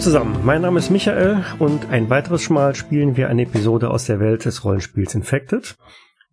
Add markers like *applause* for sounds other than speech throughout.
Zusammen, mein Name ist Michael und ein weiteres Mal spielen wir eine Episode aus der Welt des Rollenspiels Infected.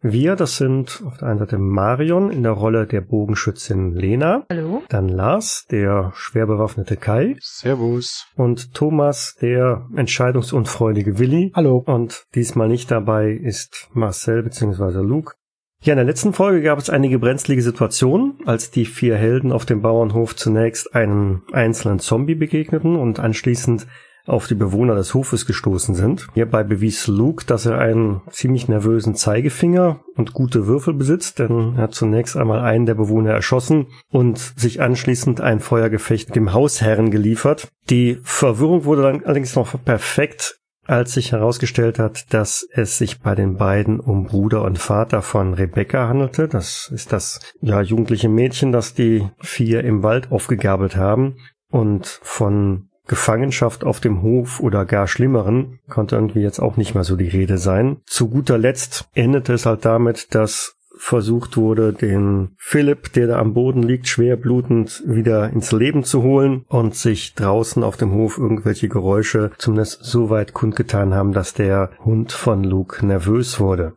Wir, das sind auf der einen Seite Marion in der Rolle der Bogenschützin Lena. Hallo. Dann Lars, der schwer bewaffnete Kai. Servus. Und Thomas, der entscheidungsunfreudige Willi. Hallo. Und diesmal nicht dabei ist Marcel bzw. Luke. Ja, in der letzten Folge gab es einige brenzlige Situationen, als die vier Helden auf dem Bauernhof zunächst einem einzelnen Zombie begegneten und anschließend auf die Bewohner des Hofes gestoßen sind. Hierbei bewies Luke, dass er einen ziemlich nervösen Zeigefinger und gute Würfel besitzt, denn er hat zunächst einmal einen der Bewohner erschossen und sich anschließend ein Feuergefecht dem Hausherren geliefert. Die Verwirrung wurde dann allerdings noch perfekt als sich herausgestellt hat, dass es sich bei den beiden um Bruder und Vater von Rebecca handelte. Das ist das ja jugendliche Mädchen, das die vier im Wald aufgegabelt haben und von Gefangenschaft auf dem Hof oder gar schlimmeren konnte irgendwie jetzt auch nicht mehr so die Rede sein. Zu guter Letzt endete es halt damit, dass versucht wurde, den Philipp, der da am Boden liegt, schwer blutend wieder ins Leben zu holen und sich draußen auf dem Hof irgendwelche Geräusche zumindest so weit kundgetan haben, dass der Hund von Luke nervös wurde.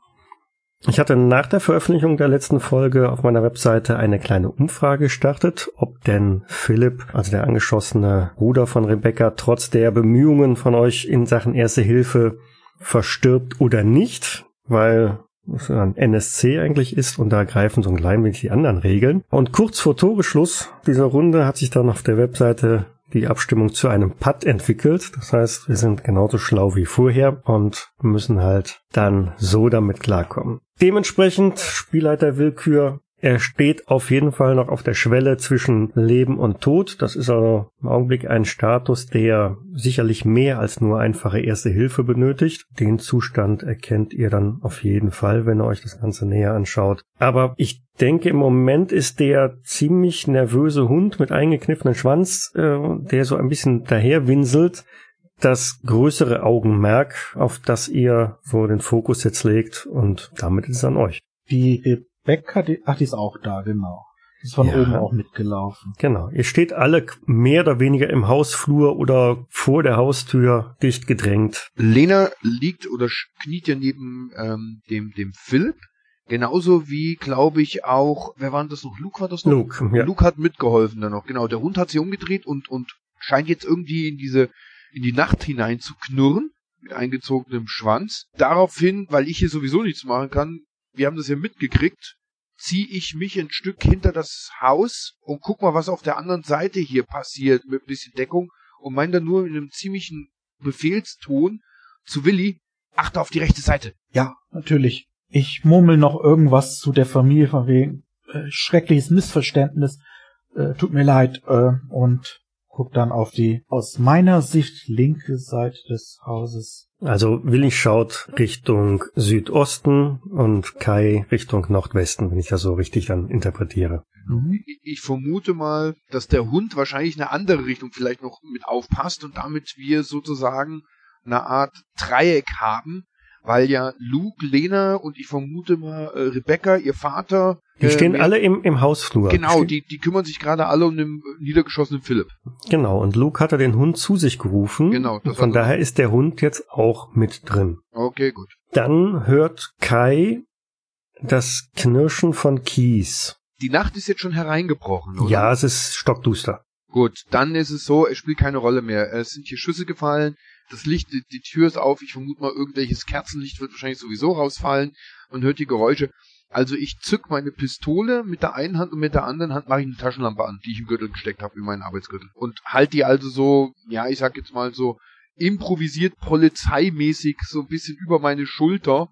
Ich hatte nach der Veröffentlichung der letzten Folge auf meiner Webseite eine kleine Umfrage gestartet, ob denn Philipp, also der angeschossene Bruder von Rebecca, trotz der Bemühungen von euch in Sachen Erste Hilfe verstirbt oder nicht, weil ein NSC eigentlich ist und da greifen so ein klein wenig die anderen Regeln. Und kurz vor Toreschluss dieser Runde hat sich dann auf der Webseite die Abstimmung zu einem Putt entwickelt. Das heißt, wir sind genauso schlau wie vorher und müssen halt dann so damit klarkommen. Dementsprechend Spielleiter Willkür er steht auf jeden Fall noch auf der Schwelle zwischen Leben und Tod. Das ist also im Augenblick ein Status, der sicherlich mehr als nur einfache erste Hilfe benötigt. Den Zustand erkennt ihr dann auf jeden Fall, wenn ihr euch das Ganze näher anschaut. Aber ich denke, im Moment ist der ziemlich nervöse Hund mit eingekniffenem Schwanz, äh, der so ein bisschen daherwinselt, das größere Augenmerk, auf das ihr so den Fokus jetzt legt und damit ist es an euch. Die Becker, die, ach, die ist auch da, genau. Die ist von ja. oben auch mitgelaufen. Genau. Ihr steht alle mehr oder weniger im Hausflur oder vor der Haustür dicht gedrängt. Lena liegt oder kniet ja neben ähm, dem, dem Philipp. Genauso wie, glaube ich, auch, wer war denn das noch? Luke war das noch? Luke, ja. Luke hat mitgeholfen dann noch. Genau, der Hund hat sich umgedreht und, und scheint jetzt irgendwie in diese, in die Nacht hinein zu knurren mit eingezogenem Schwanz. Daraufhin, weil ich hier sowieso nichts machen kann, wir haben das ja mitgekriegt, ziehe ich mich ein Stück hinter das Haus und guck mal, was auf der anderen Seite hier passiert mit ein bisschen Deckung und meine dann nur in einem ziemlichen Befehlston zu Willi, achte auf die rechte Seite. Ja, natürlich. Ich murmel noch irgendwas zu der Familie von wegen äh, schreckliches Missverständnis. Äh, tut mir leid. Äh, und guck dann auf die aus meiner Sicht linke Seite des Hauses. Also Willi schaut Richtung Südosten und Kai Richtung Nordwesten, wenn ich das so richtig dann interpretiere. Mhm. Ich vermute mal, dass der Hund wahrscheinlich eine andere Richtung vielleicht noch mit aufpasst und damit wir sozusagen eine Art Dreieck haben, weil ja Luke, Lena und ich vermute mal äh, Rebecca, ihr Vater. Die äh, stehen alle im, im Hausflur. Genau, die, die kümmern sich gerade alle um den niedergeschossenen Philipp. Genau, und Luke hat er den Hund zu sich gerufen. Genau. Das Von daher ist der Hund jetzt auch mit drin. Okay, gut. Dann hört Kai das Knirschen von Kies. Die Nacht ist jetzt schon hereingebrochen, oder? Ja, es ist stockduster. Gut, dann ist es so, es spielt keine Rolle mehr. Es sind hier Schüsse gefallen, das Licht, die, die Tür ist auf, ich vermute mal, irgendwelches Kerzenlicht wird wahrscheinlich sowieso rausfallen und hört die Geräusche. Also ich zück meine Pistole mit der einen Hand und mit der anderen Hand mache ich eine Taschenlampe an, die ich im Gürtel gesteckt habe, in meinen Arbeitsgürtel. Und halt die also so, ja, ich sag jetzt mal so, improvisiert polizeimäßig so ein bisschen über meine Schulter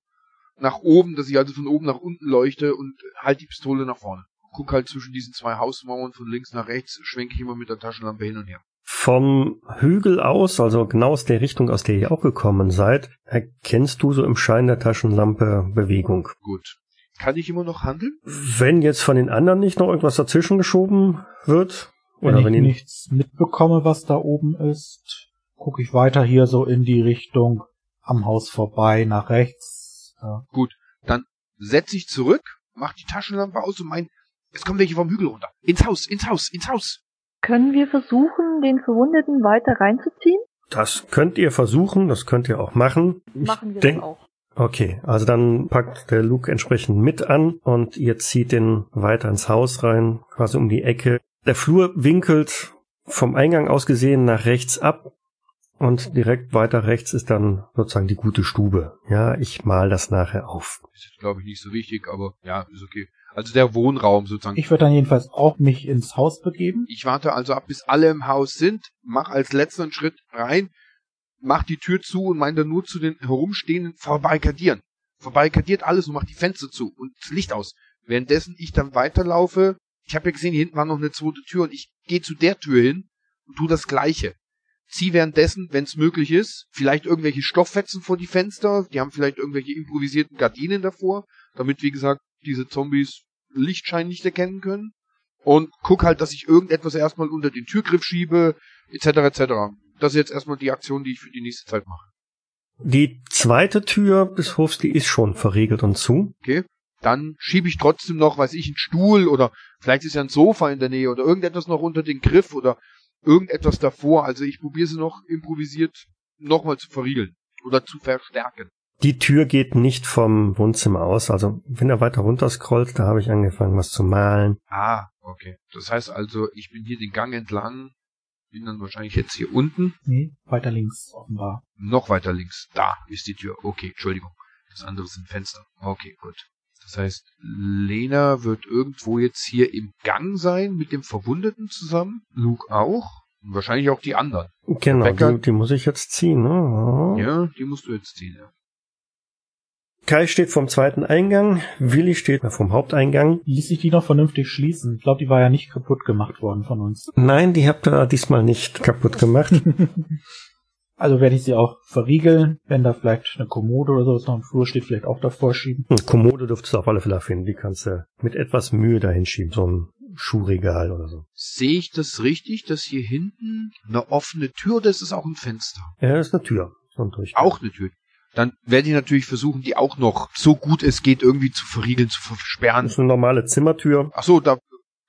nach oben, dass ich also von oben nach unten leuchte und halt die Pistole nach vorne. Guck halt zwischen diesen zwei Hausmauern von links nach rechts, schwenke ich immer mit der Taschenlampe hin und her. Vom Hügel aus, also genau aus der Richtung, aus der ihr auch gekommen seid, erkennst du so im Schein der Taschenlampe Bewegung. Gut. Kann ich immer noch handeln? Wenn jetzt von den anderen nicht noch irgendwas dazwischen geschoben wird, wenn oder wenn ich nichts mitbekomme, was da oben ist, gucke ich weiter hier so in die Richtung am Haus vorbei, nach rechts. Ja. Gut, dann setze ich zurück, mach die Taschenlampe aus und mein, es kommen welche vom Hügel runter. Ins Haus, ins Haus, ins Haus. Können wir versuchen, den Verwundeten weiter reinzuziehen? Das könnt ihr versuchen, das könnt ihr auch machen. Machen wir denk- das auch. Okay, also dann packt der Luke entsprechend mit an und ihr zieht den weiter ins Haus rein, quasi um die Ecke. Der Flur winkelt vom Eingang aus gesehen nach rechts ab und direkt weiter rechts ist dann sozusagen die gute Stube. Ja, ich mal das nachher auf. Ist glaube ich, nicht so wichtig, aber ja, ist okay. Also der Wohnraum sozusagen. Ich würde dann jedenfalls auch mich ins Haus begeben. Ich warte also ab, bis alle im Haus sind, mach als letzten Schritt rein, mach die Tür zu und meine dann nur zu den herumstehenden verbarrikadieren. Verbarrikadiert alles und mach die Fenster zu und das Licht aus. Währenddessen ich dann weiterlaufe, ich habe ja gesehen, hier hinten war noch eine zweite Tür und ich gehe zu der Tür hin und tu das Gleiche. Zieh währenddessen, wenn es möglich ist, vielleicht irgendwelche Stofffetzen vor die Fenster, die haben vielleicht irgendwelche improvisierten Gardinen davor, damit, wie gesagt, diese Zombies Lichtschein nicht erkennen können und guck halt, dass ich irgendetwas erstmal unter den Türgriff schiebe, etc. etc. Das ist jetzt erstmal die Aktion, die ich für die nächste Zeit mache. Die zweite Tür des Hofs, die ist schon verriegelt und zu. Okay? Dann schiebe ich trotzdem noch, weiß ich, einen Stuhl oder vielleicht ist ja ein Sofa in der Nähe oder irgendetwas noch unter den Griff oder irgendetwas davor. Also ich probiere sie noch improvisiert nochmal zu verriegeln oder zu verstärken. Die Tür geht nicht vom Wohnzimmer aus. Also wenn er weiter runter scrollt, da habe ich angefangen, was zu malen. Ah, okay. Das heißt also, ich bin hier den Gang entlang, bin dann wahrscheinlich jetzt hier unten, Nee, weiter links offenbar. noch weiter links. Da ist die Tür. Okay, Entschuldigung. Das andere sind Fenster. Okay, gut. Das heißt, Lena wird irgendwo jetzt hier im Gang sein mit dem Verwundeten zusammen. Luke auch. Und wahrscheinlich auch die anderen. Genau, die, die muss ich jetzt ziehen. Ne? Ja, die musst du jetzt ziehen, ja. Kai steht vom zweiten Eingang, Willi steht vom Haupteingang. Ließ sich die noch vernünftig schließen? Ich glaube, die war ja nicht kaputt gemacht worden von uns. Nein, die habt ihr diesmal nicht kaputt gemacht. *laughs* Also werde ich sie auch verriegeln, wenn da vielleicht eine Kommode oder sowas noch im Flur steht, vielleicht auch davor schieben. Hm, Kommode dürftest du auf alle Fälle finden. Die kannst du mit etwas Mühe dahin schieben. So ein Schuhregal oder so. Sehe ich das richtig, dass hier hinten eine offene Tür oder ist es auch ein Fenster? Ja, das ist eine Tür. So ein. Auch eine Tür. Dann werde ich natürlich versuchen, die auch noch so gut es geht irgendwie zu verriegeln, zu versperren. Das ist eine normale Zimmertür. Ach so, da,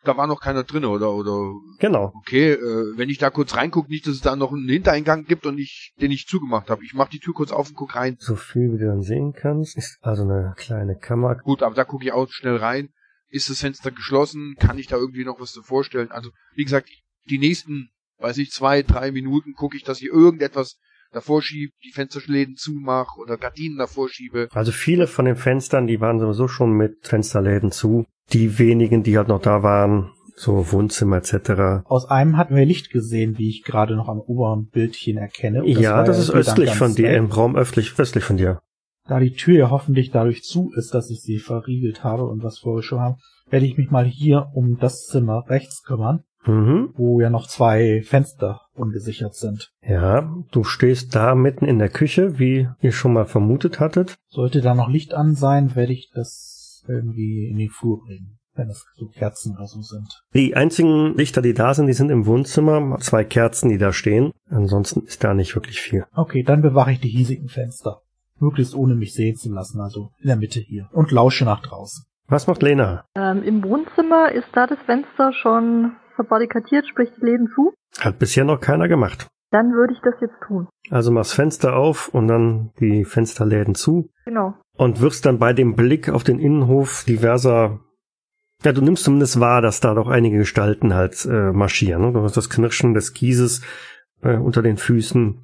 da war noch keiner drin, oder? Oder Genau. okay, äh, wenn ich da kurz reingucke, nicht, dass es da noch einen Hintereingang gibt und ich den ich zugemacht habe. Ich mache die Tür kurz auf und guck rein. So viel, wie du dann sehen kannst. Ist also eine kleine Kammer. Gut, aber da gucke ich auch schnell rein. Ist das Fenster geschlossen? Kann ich da irgendwie noch was davor stellen? Also, wie gesagt, die nächsten, weiß ich, zwei, drei Minuten gucke ich, dass ich irgendetwas davor schiebe, die Fensterläden zumache oder Gardinen davor schiebe. Also viele von den Fenstern, die waren sowieso schon mit Fensterläden zu. Die wenigen, die halt noch da waren, so Wohnzimmer etc. Aus einem hatten wir Licht gesehen, wie ich gerade noch am oberen Bildchen erkenne. Und ja, das ist östlich von dir, im Raum östlich, östlich von dir. Da die Tür ja hoffentlich dadurch zu ist, dass ich sie verriegelt habe und was vorher schon habe, werde ich mich mal hier um das Zimmer rechts kümmern, Mhm. wo ja noch zwei Fenster ungesichert sind. Ja, du stehst da mitten in der Küche, wie ihr schon mal vermutet hattet. Sollte da noch Licht an sein, werde ich das irgendwie in den Flur bringen, wenn es so Kerzen oder so sind. Die einzigen Lichter, die da sind, die sind im Wohnzimmer. Zwei Kerzen, die da stehen. Ansonsten ist da nicht wirklich viel. Okay, dann bewache ich die hiesigen Fenster. Möglichst ohne mich sehen zu lassen, also in der Mitte hier. Und lausche nach draußen. Was macht Lena? Ähm, Im Wohnzimmer ist da das Fenster schon verbarrikadiert, sprich die Läden zu. Hat bisher noch keiner gemacht. Dann würde ich das jetzt tun. Also machst Fenster auf und dann die Fensterläden zu Genau. und wirst dann bei dem Blick auf den Innenhof diverser ja, du nimmst zumindest wahr, dass da doch einige Gestalten halt äh, marschieren. Ne? Du hast das Knirschen des Kieses äh, unter den Füßen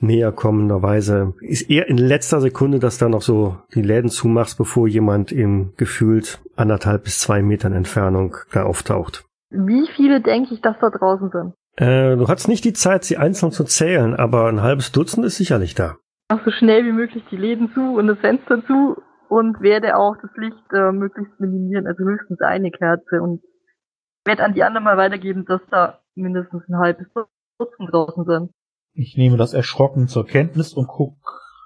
näher kommenderweise. Ist eher in letzter Sekunde, dass da noch so die Läden zumachst, bevor jemand im gefühlt anderthalb bis zwei Metern Entfernung da auftaucht. Wie viele denke ich, dass da draußen sind? Äh, du hast nicht die Zeit, sie einzeln zu zählen, aber ein halbes Dutzend ist sicherlich da. Mach so schnell wie möglich die Läden zu und das Fenster zu und werde auch das Licht äh, möglichst minimieren, also höchstens eine Kerze und werde an die anderen mal weitergeben, dass da mindestens ein halbes Dutzend draußen sind. Ich nehme das erschrocken zur Kenntnis und guck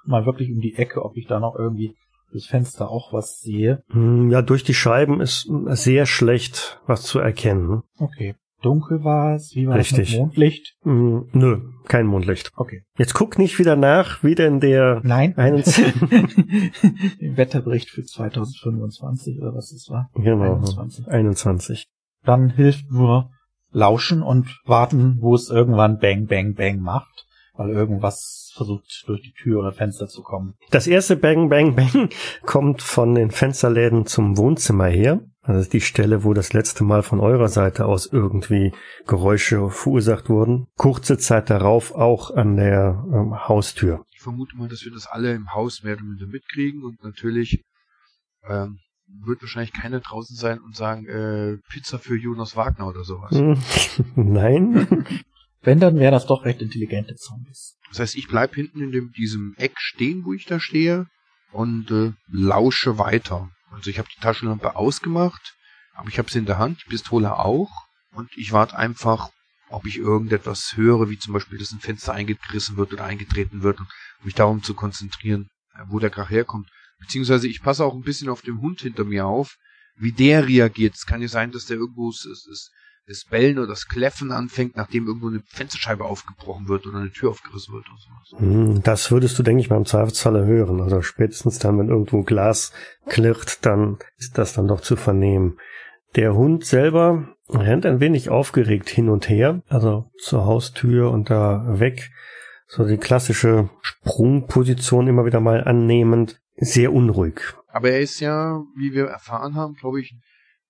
mal wirklich um die Ecke, ob ich da noch irgendwie durchs Fenster auch was sehe. Hm, Ja, durch die Scheiben ist sehr schlecht was zu erkennen. Okay. Dunkel war es, wie war es Richtig. mit Mondlicht? Hm, Nö, kein Mondlicht. Okay. Jetzt guck nicht wieder nach, wie denn der Nein. Im *laughs* Wetterbericht für 2025 oder was es war. genau 21. 21. Dann hilft nur lauschen und warten, wo es irgendwann Bang, Bang, Bang macht, weil irgendwas versucht durch die Tür oder Fenster zu kommen. Das erste Bang, Bang, Bang *laughs* kommt von den Fensterläden zum Wohnzimmer her. Also das ist die Stelle, wo das letzte Mal von eurer Seite aus irgendwie Geräusche verursacht wurden. Kurze Zeit darauf auch an der ähm, Haustür. Ich vermute mal, dass wir das alle im Haus mehr oder minder mitkriegen und natürlich ähm, wird wahrscheinlich keiner draußen sein und sagen, äh, Pizza für Jonas Wagner oder sowas. *laughs* Nein. *laughs* Wenn, dann wären das doch recht intelligente Zombies. Das heißt, ich bleib hinten in dem, diesem Eck stehen, wo ich da stehe und äh, lausche weiter. Also ich habe die Taschenlampe ausgemacht, aber ich habe sie in der Hand, die Pistole auch und ich warte einfach, ob ich irgendetwas höre, wie zum Beispiel, dass ein Fenster eingerissen wird oder eingetreten wird und mich darum zu konzentrieren, äh, wo der Krach herkommt. Beziehungsweise ich passe auch ein bisschen auf den Hund hinter mir auf, wie der reagiert. Es kann ja sein, dass der irgendwo es, es, das Bellen oder das Kläffen anfängt, nachdem irgendwo eine Fensterscheibe aufgebrochen wird oder eine Tür aufgerissen wird oder sowas. Hm, Das würdest du, denke ich, mal im Zweifelsfalle hören. Also spätestens dann, wenn irgendwo Glas klirrt, dann ist das dann doch zu vernehmen. Der Hund selber rennt ein wenig aufgeregt hin und her, also zur Haustür und da weg. So die klassische Sprungposition immer wieder mal annehmend. Sehr unruhig. Aber er ist ja, wie wir erfahren haben, glaube ich,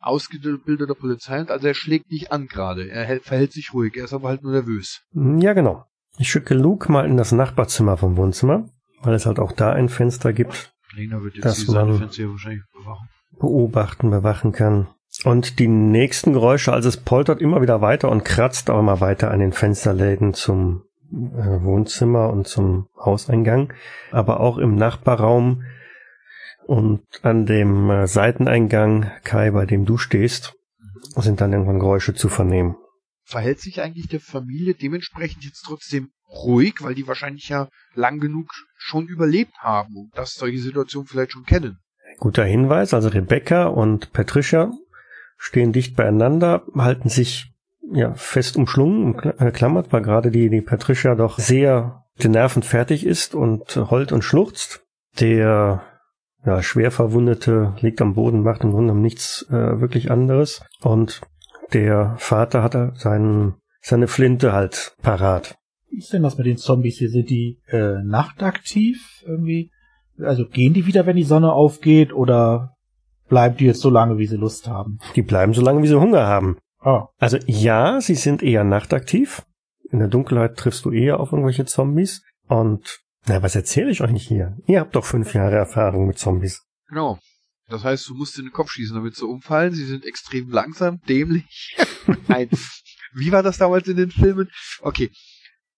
ausgebildeter Polizist. Also er schlägt nicht an gerade. Er hält, verhält sich ruhig. Er ist aber halt nur nervös. Hm, Ja, genau. Ich schicke Luke mal in das Nachbarzimmer vom Wohnzimmer, weil es halt auch da ein Fenster gibt, Lena wird jetzt Das man- Fenster wahrscheinlich bewachen. beobachten, bewachen kann. Und die nächsten Geräusche, also es poltert immer wieder weiter und kratzt auch immer weiter an den Fensterläden zum äh, Wohnzimmer und zum Hauseingang, aber auch im Nachbarraum und an dem äh, Seiteneingang, Kai, bei dem du stehst, sind dann irgendwann Geräusche zu vernehmen. Verhält sich eigentlich der Familie dementsprechend jetzt trotzdem ruhig, weil die wahrscheinlich ja lang genug schon überlebt haben und das solche Situationen vielleicht schon kennen. Guter Hinweis, also Rebecca und Patricia stehen dicht beieinander, halten sich ja fest umschlungen, umklammert, weil gerade die, die Patricia doch sehr den Nerven fertig ist und heult und schluchzt. Der ja, schwer Verwundete liegt am Boden, macht im Grunde genommen nichts äh, wirklich anderes. Und der Vater hat seinen, seine Flinte halt parat. Wie ist denn das mit den Zombies hier? Sind die äh, nachtaktiv irgendwie? Also gehen die wieder, wenn die Sonne aufgeht oder bleiben die jetzt so lange, wie sie Lust haben? Die bleiben so lange, wie sie Hunger haben. Ah, Also ja, sie sind eher nachtaktiv. In der Dunkelheit triffst du eher auf irgendwelche Zombies. Und na, was erzähle ich euch nicht hier? Ihr habt doch fünf Jahre Erfahrung mit Zombies. Genau. Das heißt, du musst in den Kopf schießen, damit sie umfallen. Sie sind extrem langsam, dämlich. *laughs* Nein. Wie war das damals in den Filmen? Okay.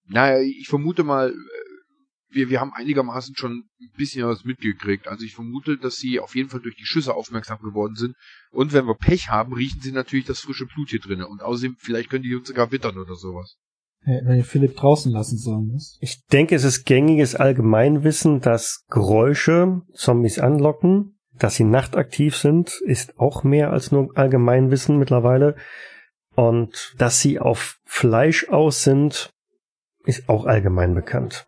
Naja, ich vermute mal, äh, wir, wir haben einigermaßen schon ein bisschen was mitgekriegt. Also ich vermute, dass sie auf jeden Fall durch die Schüsse aufmerksam geworden sind. Und wenn wir Pech haben, riechen sie natürlich das frische Blut hier drinnen. Und außerdem, vielleicht können die uns sogar wittern oder sowas. Hätten wir den Philipp draußen lassen sollen. Ich denke, es ist gängiges Allgemeinwissen, dass Geräusche Zombies anlocken. Dass sie nachtaktiv sind, ist auch mehr als nur Allgemeinwissen mittlerweile. Und dass sie auf Fleisch aus sind, ist auch allgemein bekannt.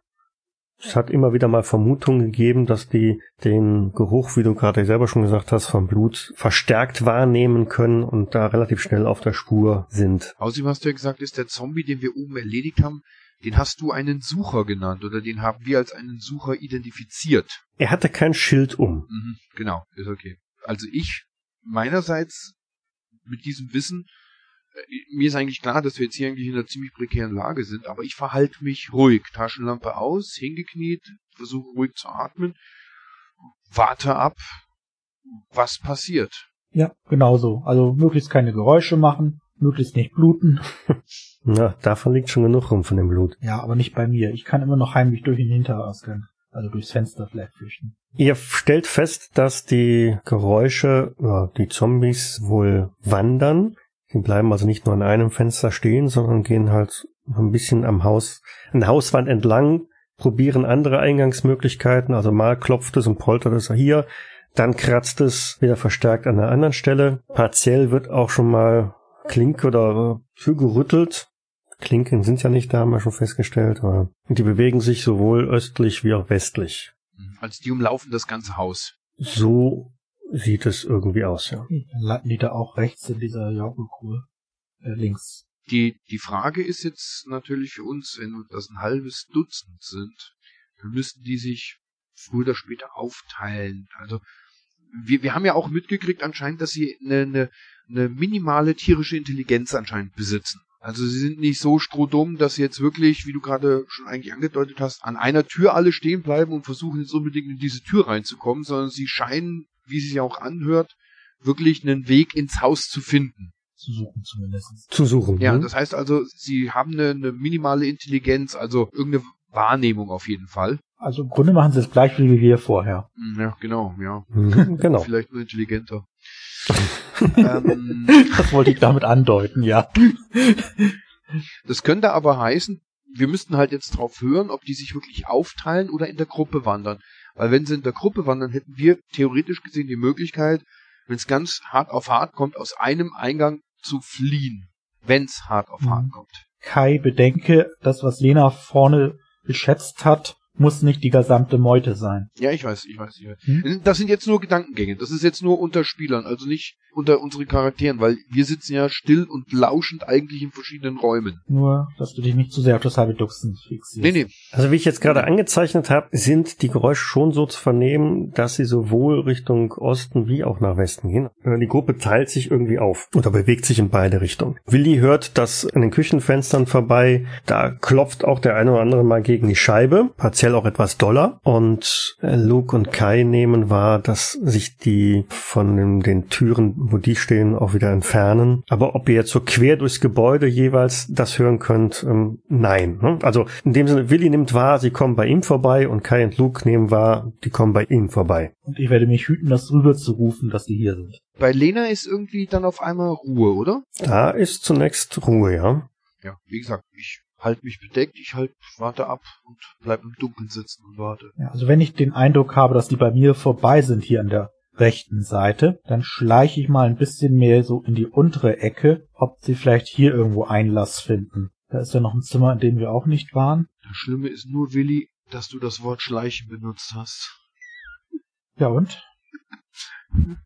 Es hat immer wieder mal Vermutungen gegeben, dass die den Geruch, wie du gerade selber schon gesagt hast, vom Blut verstärkt wahrnehmen können und da relativ schnell auf der Spur sind. Außerdem hast du ja gesagt, ist der Zombie, den wir oben erledigt haben, den hast du einen Sucher genannt oder den haben wir als einen Sucher identifiziert. Er hatte kein Schild um. Mhm, genau, ist okay. Also ich meinerseits mit diesem Wissen, mir ist eigentlich klar, dass wir jetzt hier eigentlich in einer ziemlich prekären Lage sind, aber ich verhalte mich ruhig. Taschenlampe aus, hingekniet, versuche ruhig zu atmen, warte ab, was passiert. Ja, genau so. Also möglichst keine Geräusche machen, möglichst nicht bluten. *laughs* Na, davon liegt schon genug rum von dem Blut. Ja, aber nicht bei mir. Ich kann immer noch heimlich durch den Hinterausgang, also durchs Fenster vielleicht flüchten. Ihr stellt fest, dass die Geräusche, ja, die Zombies wohl wandern. Die bleiben also nicht nur an einem Fenster stehen, sondern gehen halt ein bisschen am Haus, an der Hauswand entlang, probieren andere Eingangsmöglichkeiten. Also mal klopft es und poltert es hier, dann kratzt es wieder verstärkt an einer anderen Stelle. Partiell wird auch schon mal Klinke oder Tür gerüttelt. Klinken sind ja nicht da, haben wir schon festgestellt, aber die bewegen sich sowohl östlich wie auch westlich. Also die umlaufen das ganze Haus. So sieht es irgendwie aus, ja. Dann landen die da auch rechts in dieser Jaukelkur. Äh, links. Die, die Frage ist jetzt natürlich für uns, wenn das ein halbes Dutzend sind, dann müssten die sich früher oder später aufteilen. Also wir, wir haben ja auch mitgekriegt anscheinend, dass sie eine, eine, eine minimale tierische Intelligenz anscheinend besitzen. Also sie sind nicht so strohdumm, dass sie jetzt wirklich, wie du gerade schon eigentlich angedeutet hast, an einer Tür alle stehen bleiben und versuchen jetzt unbedingt in diese Tür reinzukommen, sondern sie scheinen, wie sie sich auch anhört, wirklich einen Weg ins Haus zu finden. Zu suchen zumindest. Zu suchen. Ja, hm? das heißt also, sie haben eine, eine minimale Intelligenz, also irgendeine Wahrnehmung auf jeden Fall. Also im Grunde machen sie es gleich wie wir vorher. Hm, Ja, genau, ja. Mhm, *laughs* genau. Vielleicht nur intelligenter. *laughs* ähm, Das wollte ich damit andeuten, ja. das könnte aber heißen, wir müssten halt jetzt drauf hören, ob die sich wirklich aufteilen oder in der Gruppe wandern. Weil wenn sie in der Gruppe wandern, hätten wir theoretisch gesehen die Möglichkeit, wenn es ganz hart auf hart kommt, aus einem Eingang zu fliehen. Wenn's hart auf hart Mhm. kommt. Kai, bedenke, das, was Lena vorne geschätzt hat, muss nicht die gesamte Meute sein. Ja, ich weiß, ich weiß, ich weiß. Hm? Das sind jetzt nur Gedankengänge. Das ist jetzt nur unter Spielern, also nicht unter unseren Charakteren, weil wir sitzen ja still und lauschend eigentlich in verschiedenen Räumen. Nur, dass du dich nicht zu sehr auf das halbe Dutzend fixierst. Nee, nee. Also wie ich jetzt gerade angezeichnet habe, sind die Geräusche schon so zu vernehmen, dass sie sowohl Richtung Osten wie auch nach Westen gehen. Äh, Die Gruppe teilt sich irgendwie auf oder bewegt sich in beide Richtungen. Willi hört das an den Küchenfenstern vorbei. Da klopft auch der eine oder andere mal gegen die Scheibe, partiell auch etwas doller. Und äh, Luke und Kai nehmen wahr, dass sich die von den, Türen, wo die stehen, auch wieder entfernen. Aber ob ihr jetzt so quer durchs Gebäude jeweils das hören könnt, ähm, nein. Ne? Also in dem Sinne, Willi nimmt wahr, sie kommen bei ihm vorbei und Kai und Luke nehmen wahr, die kommen bei ihnen vorbei. Und ich werde mich hüten, das rüber zu rufen, dass sie hier sind. Bei Lena ist irgendwie dann auf einmal Ruhe, oder? Da ist zunächst Ruhe, ja. Ja, wie gesagt, ich halte mich bedeckt, ich halt warte ab und bleib im Dunkeln sitzen und warte. Ja, also wenn ich den Eindruck habe, dass die bei mir vorbei sind hier an der rechten Seite, dann schleiche ich mal ein bisschen mehr so in die untere Ecke, ob sie vielleicht hier irgendwo Einlass finden. Da ist ja noch ein Zimmer, in dem wir auch nicht waren. Das Schlimme ist nur, Willi, dass du das Wort Schleichen benutzt hast. Ja und?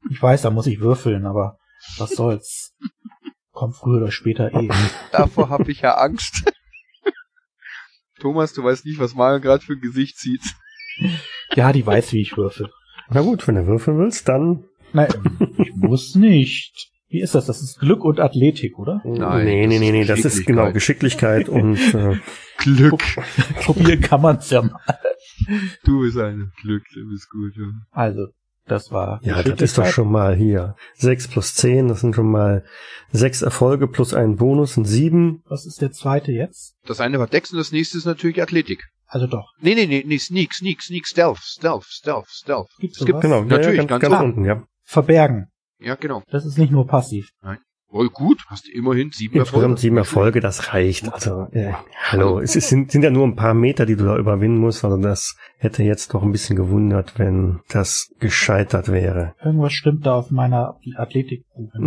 Ich weiß, da muss ich würfeln, aber was soll's. Kommt früher oder später eh. Davor habe ich ja Angst. Thomas, du weißt nicht, was Marion gerade für ein Gesicht zieht. Ja, die weiß, wie ich würfel. Na gut, wenn du würfeln willst, dann. Nein, ich muss nicht. Wie ist das? Das ist Glück und Athletik, oder? Nein, nee, nee, nee, nee, das ist genau Geschicklichkeit und äh, Glück. Probieren kann man's ja mal. Du bist ein Glück, du bist gut. Ja. Also, das war ja, das ist doch schon mal hier. Sechs plus zehn, das sind schon mal sechs Erfolge plus einen Bonus sind sieben. Was ist der zweite jetzt? Das eine war Dex und das nächste ist natürlich Athletik. Also doch. Nee, nee, nee, nee, Sneak, Sneak, Sneak, Stealth, Stealth, Stealth, Stealth. Gibt's Es gibt? Genau, Natürlich, ja, ganz, ganz ganz unten, ja. Verbergen. Ja, genau. Das ist nicht nur passiv. Voll gut, hast du immerhin sieben Insgesamt sieben Erfolge, das reicht. Also, äh, hallo, es ist, sind, sind ja nur ein paar Meter, die du da überwinden musst. Also das hätte jetzt doch ein bisschen gewundert, wenn das gescheitert wäre. Irgendwas stimmt da auf meiner Athletik.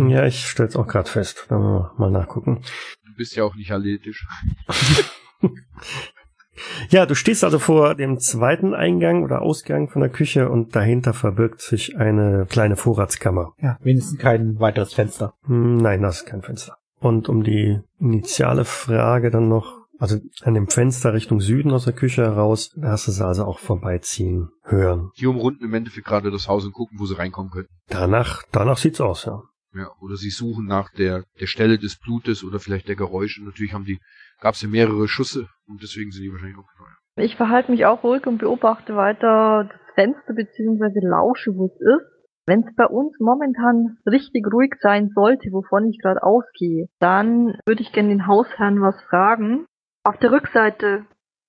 Ja, ich stell's auch gerade fest. Da wollen wir mal nachgucken. Du bist ja auch nicht athletisch. *laughs* Ja, du stehst also vor dem zweiten Eingang oder Ausgang von der Küche und dahinter verbirgt sich eine kleine Vorratskammer. Ja, wenigstens kein weiteres Fenster. Hm, Nein, das ist kein Fenster. Und um die initiale Frage dann noch, also an dem Fenster Richtung Süden aus der Küche heraus, da hast du sie also auch vorbeiziehen hören. Die umrunden im Endeffekt gerade das Haus und gucken, wo sie reinkommen könnten. Danach, danach sieht's aus, ja. Ja, oder sie suchen nach der, der Stelle des Blutes oder vielleicht der Geräusche. Natürlich haben die, gab's ja mehrere Schüsse und deswegen sind die wahrscheinlich auch gefeuert. Ich verhalte mich auch ruhig und beobachte weiter das Fenster beziehungsweise lausche, wo es ist. Wenn es bei uns momentan richtig ruhig sein sollte, wovon ich gerade ausgehe, dann würde ich gerne den Hausherrn was fragen. Auf der Rückseite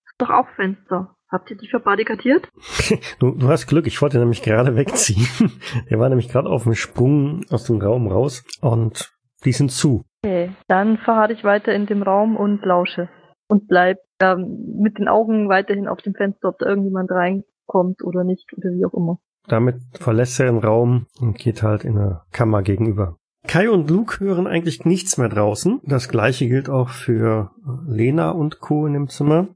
ist doch auch Fenster. Habt ihr die verbarrikadiert? *laughs* Du, du hast Glück, ich wollte nämlich gerade wegziehen. *laughs* Der war nämlich gerade auf dem Sprung aus dem Raum raus und die sind zu. Okay, dann verharre ich weiter in dem Raum und lausche. Und bleib ähm, mit den Augen weiterhin auf dem Fenster, ob da irgendjemand reinkommt oder nicht oder wie auch immer. Damit verlässt er den Raum und geht halt in der Kammer gegenüber. Kai und Luke hören eigentlich nichts mehr draußen. Das gleiche gilt auch für Lena und Co. in dem Zimmer.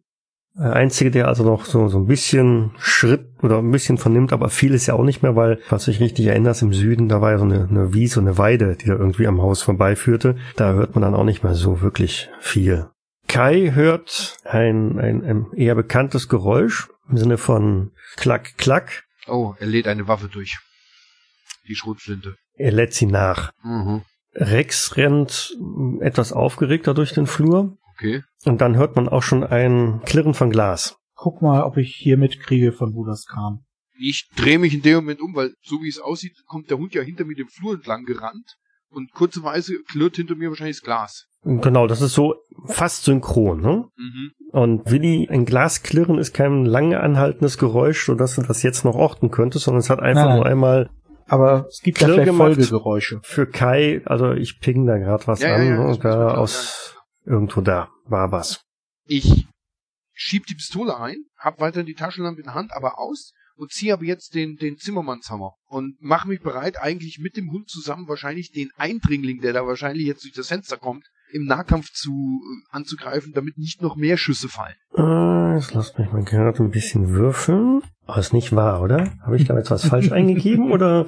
Der Einzige, der also noch so, so ein bisschen Schritt oder ein bisschen vernimmt, aber viel ist ja auch nicht mehr, weil, was ich richtig erinnerst, im Süden, da war ja so eine, eine Wiese, eine Weide, die da irgendwie am Haus vorbeiführte. Da hört man dann auch nicht mehr so wirklich viel. Kai hört ein, ein, ein eher bekanntes Geräusch im Sinne von Klack, Klack. Oh, er lädt eine Waffe durch. Die Schrotflinte. Er lädt sie nach. Mhm. Rex rennt etwas aufgeregter durch den Flur Okay. und dann hört man auch schon ein Klirren von Glas. Guck mal, ob ich hier mitkriege, von wo das kam. Ich drehe mich in dem Moment um, weil so wie es aussieht, kommt der Hund ja hinter mir den Flur entlang gerannt und kurzeweise klirrt hinter mir wahrscheinlich das Glas. Genau, das ist so fast synchron. Ne? Mhm. Und Willi, ein Glasklirren ist kein lange anhaltendes Geräusch, sodass du das jetzt noch orten könntest, sondern es hat einfach Nein. nur einmal Aber es gibt ja vielleicht. Folgegeräusche. für Kai, also ich ping da gerade was Ja, ja, an ja, ne, das und da aus irgendwo da war was. Ich schieb die Pistole ein, hab weiter die Taschenlampe in der Hand, aber aus und ziehe aber jetzt den, den Zimmermannshammer und mache mich bereit, eigentlich mit dem Hund zusammen wahrscheinlich den Eindringling, der da wahrscheinlich jetzt durch das Fenster kommt, im Nahkampf zu äh, anzugreifen, damit nicht noch mehr Schüsse fallen. Äh, jetzt lasst mich mal gerade ein bisschen würfeln. Oh, ist nicht wahr, oder? Habe ich da jetzt was falsch *laughs* eingegeben oder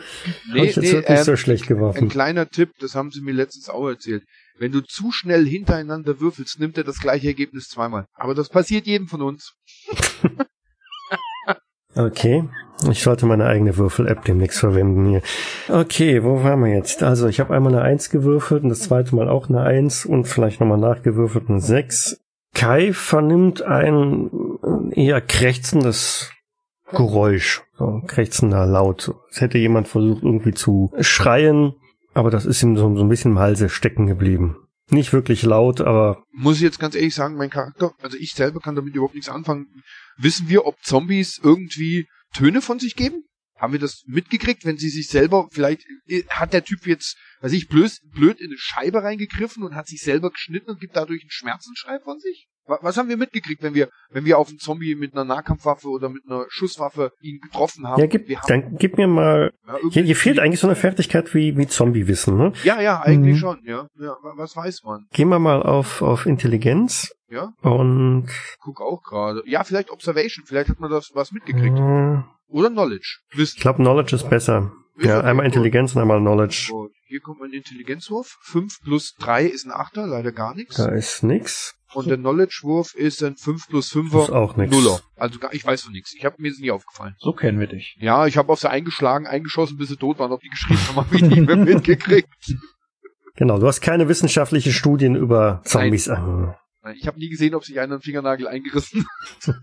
habe ich jetzt wirklich ähm, so schlecht Ein geworfen? kleiner Tipp, das haben sie mir letztens auch erzählt. Wenn du zu schnell hintereinander würfelst, nimmt er das gleiche Ergebnis zweimal. Aber das passiert jedem von uns. *laughs* Okay, ich sollte meine eigene Würfel-App demnächst verwenden hier. Okay, wo waren wir jetzt? Also ich habe einmal eine 1 gewürfelt und das zweite Mal auch eine 1 und vielleicht nochmal nachgewürfelt eine 6. Kai vernimmt ein eher krächzendes Geräusch, so ein krächzender Laut. Es hätte jemand versucht irgendwie zu schreien, aber das ist ihm so, so ein bisschen im Halse stecken geblieben. Nicht wirklich laut, aber Muss ich jetzt ganz ehrlich sagen, mein Charakter, also ich selber kann damit überhaupt nichts anfangen. Wissen wir, ob Zombies irgendwie Töne von sich geben? Haben wir das mitgekriegt, wenn sie sich selber, vielleicht äh, hat der Typ jetzt, weiß ich, blöd, blöd in eine Scheibe reingegriffen und hat sich selber geschnitten und gibt dadurch einen Schmerzensschrei von sich? Wa- Was haben wir mitgekriegt, wenn wir, wenn wir auf einen Zombie mit einer Nahkampfwaffe oder mit einer Schusswaffe ihn getroffen haben? ja, gib, haben, dann gib mir mal. ja, Hier, hier fehlt eigentlich so eine Fertigkeit wie, wie Zombie-Wissen, ne? Ja, ja, eigentlich Mhm. schon, ja. ja. wa- Was weiß man? Gehen wir mal auf, auf Intelligenz Ja, und guck auch gerade. Ja, vielleicht Observation, vielleicht hat man das was mitgekriegt. äh, Oder Knowledge. Wissen. ich glaube Knowledge ist besser. Ist Ja, einmal gut. Intelligenz und einmal Knowledge. So, hier kommt mein Intelligenzwurf. 5 plus 3 ist ein Achter, leider gar nichts. Da ist nix. Und der Knowledge-Wurf ist ein 5 plus Ist 5er auch nix. Nuller. Also gar, ich weiß von nichts. Ich hab, mir ist nie aufgefallen. So kennen wir dich. Ja, ich habe auf sie eingeschlagen, eingeschossen, bis sie tot waren. Ob die geschrieben haben, habe ich nicht mehr *laughs* mitgekriegt. Genau, du hast keine wissenschaftliche Studien über Zombies an. Ich habe nie gesehen, ob sich einer einen Fingernagel eingerissen hat.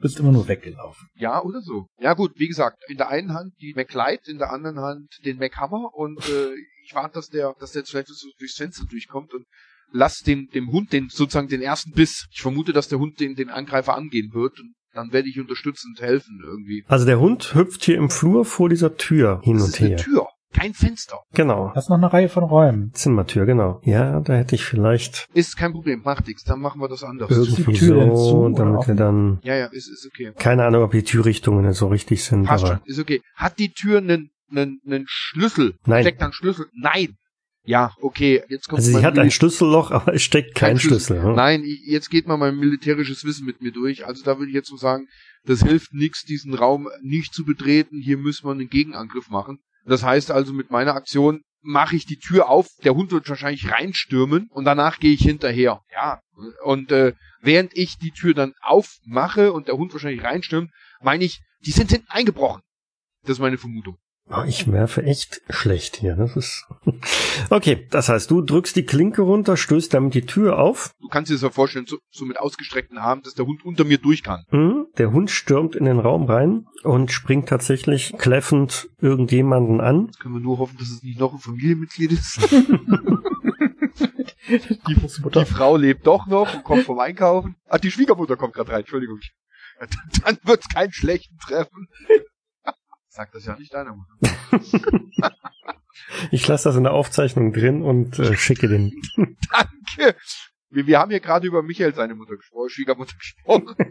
Bist immer nur weggelaufen. Ja, oder so. Ja gut, wie gesagt, in der einen Hand die McLeod, in der anderen Hand den McHammer und äh, ich warte, dass der, dass der vielleicht durchs Fenster durchkommt und lass den, dem Hund den sozusagen den ersten Biss. Ich vermute, dass der Hund den, den Angreifer angehen wird und dann werde ich unterstützend helfen irgendwie. Also der Hund hüpft hier im Flur vor dieser Tür hin Das und ist eine her. Tür, kein Fenster. Genau. Das ist noch eine Reihe von Räumen. Zimmertür, genau. Ja, da hätte ich vielleicht Ist kein Problem, macht nichts, dann machen wir das anders. Ist die irgendwie Tür so, oder damit wir dann Ja, ja, ist, ist okay. keine Ahnung, ob die Türrichtungen so richtig sind, Passt aber schon, ist okay. Hat die Tür einen, einen, einen Schlüssel? Nein. Steckt da einen Schlüssel? Nein. Ja, okay, jetzt kommt also sie hat ein Mil- Schlüsselloch, aber es steckt kein, Schlüssel. ne? Nein, jetzt geht mal mein militärisches Wissen mit mir durch. Also da würde ich jetzt so sagen, das hilft nichts, diesen Raum nicht zu betreten. Hier müssen wir einen Gegenangriff machen. Das heißt also, mit meiner Aktion mache ich die Tür auf, der Hund wird wahrscheinlich reinstürmen und danach gehe ich hinterher. Ja. Und äh, während ich die Tür dann aufmache und der Hund wahrscheinlich reinstürmt, meine ich, die sind hinten eingebrochen. Das ist meine Vermutung. Oh, ich werfe echt schlecht hier. Das ist *laughs* okay. Das heißt, du drückst die Klinke runter, stößt damit die Tür auf. Du kannst dir das ja vorstellen, so, so mit ausgestreckten Armen, dass der Hund unter mir durch kann. Hm, Der Hund stürmt in den Raum rein und springt tatsächlich kläffend irgendjemanden an. Jetzt können wir nur hoffen, dass es nicht noch ein Familienmitglied ist. *laughs* *laughs* Die. Die Frau lebt doch noch und kommt vom Einkaufen. Ach, die Schwiegermutter kommt gerade rein, Entschuldigung. Dann wird's keinen schlechten Treffen. Sag das ja nicht deiner Mutter. *laughs* Ich lasse das in der Aufzeichnung drin und äh, schicke den. *laughs* Danke. Wir, wir haben hier gerade über Michael seine Mutter gesprochen, Schwiegermutter gesprochen. *laughs*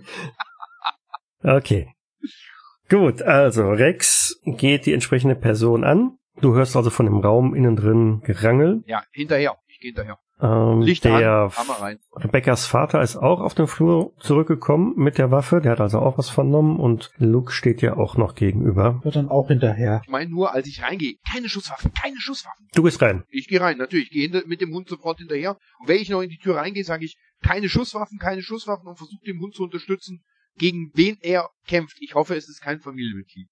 Okay. Gut, also Rex geht die entsprechende Person an. Du hörst also von dem Raum innen drin Gerangel. Ja, hinterher. Ich Ich gehe hinterher. Ähm, Licht der an. Rebecca's Vater ist auch auf den Flur zurückgekommen mit der Waffe. Der hat also auch was vernommen und Luke steht ja auch noch gegenüber. Wird dann auch hinterher. Ich meine nur, als ich reingehe, keine Schusswaffen, keine Schusswaffen. Du gehst rein. Ich gehe rein, natürlich. Ich gehe mit dem Hund sofort hinterher. Und wenn ich noch in die Tür reingehe, sage ich, keine Schusswaffen, keine Schusswaffen und versuche den Hund zu unterstützen, gegen wen er kämpft. Ich hoffe, es ist kein Familienmitglied.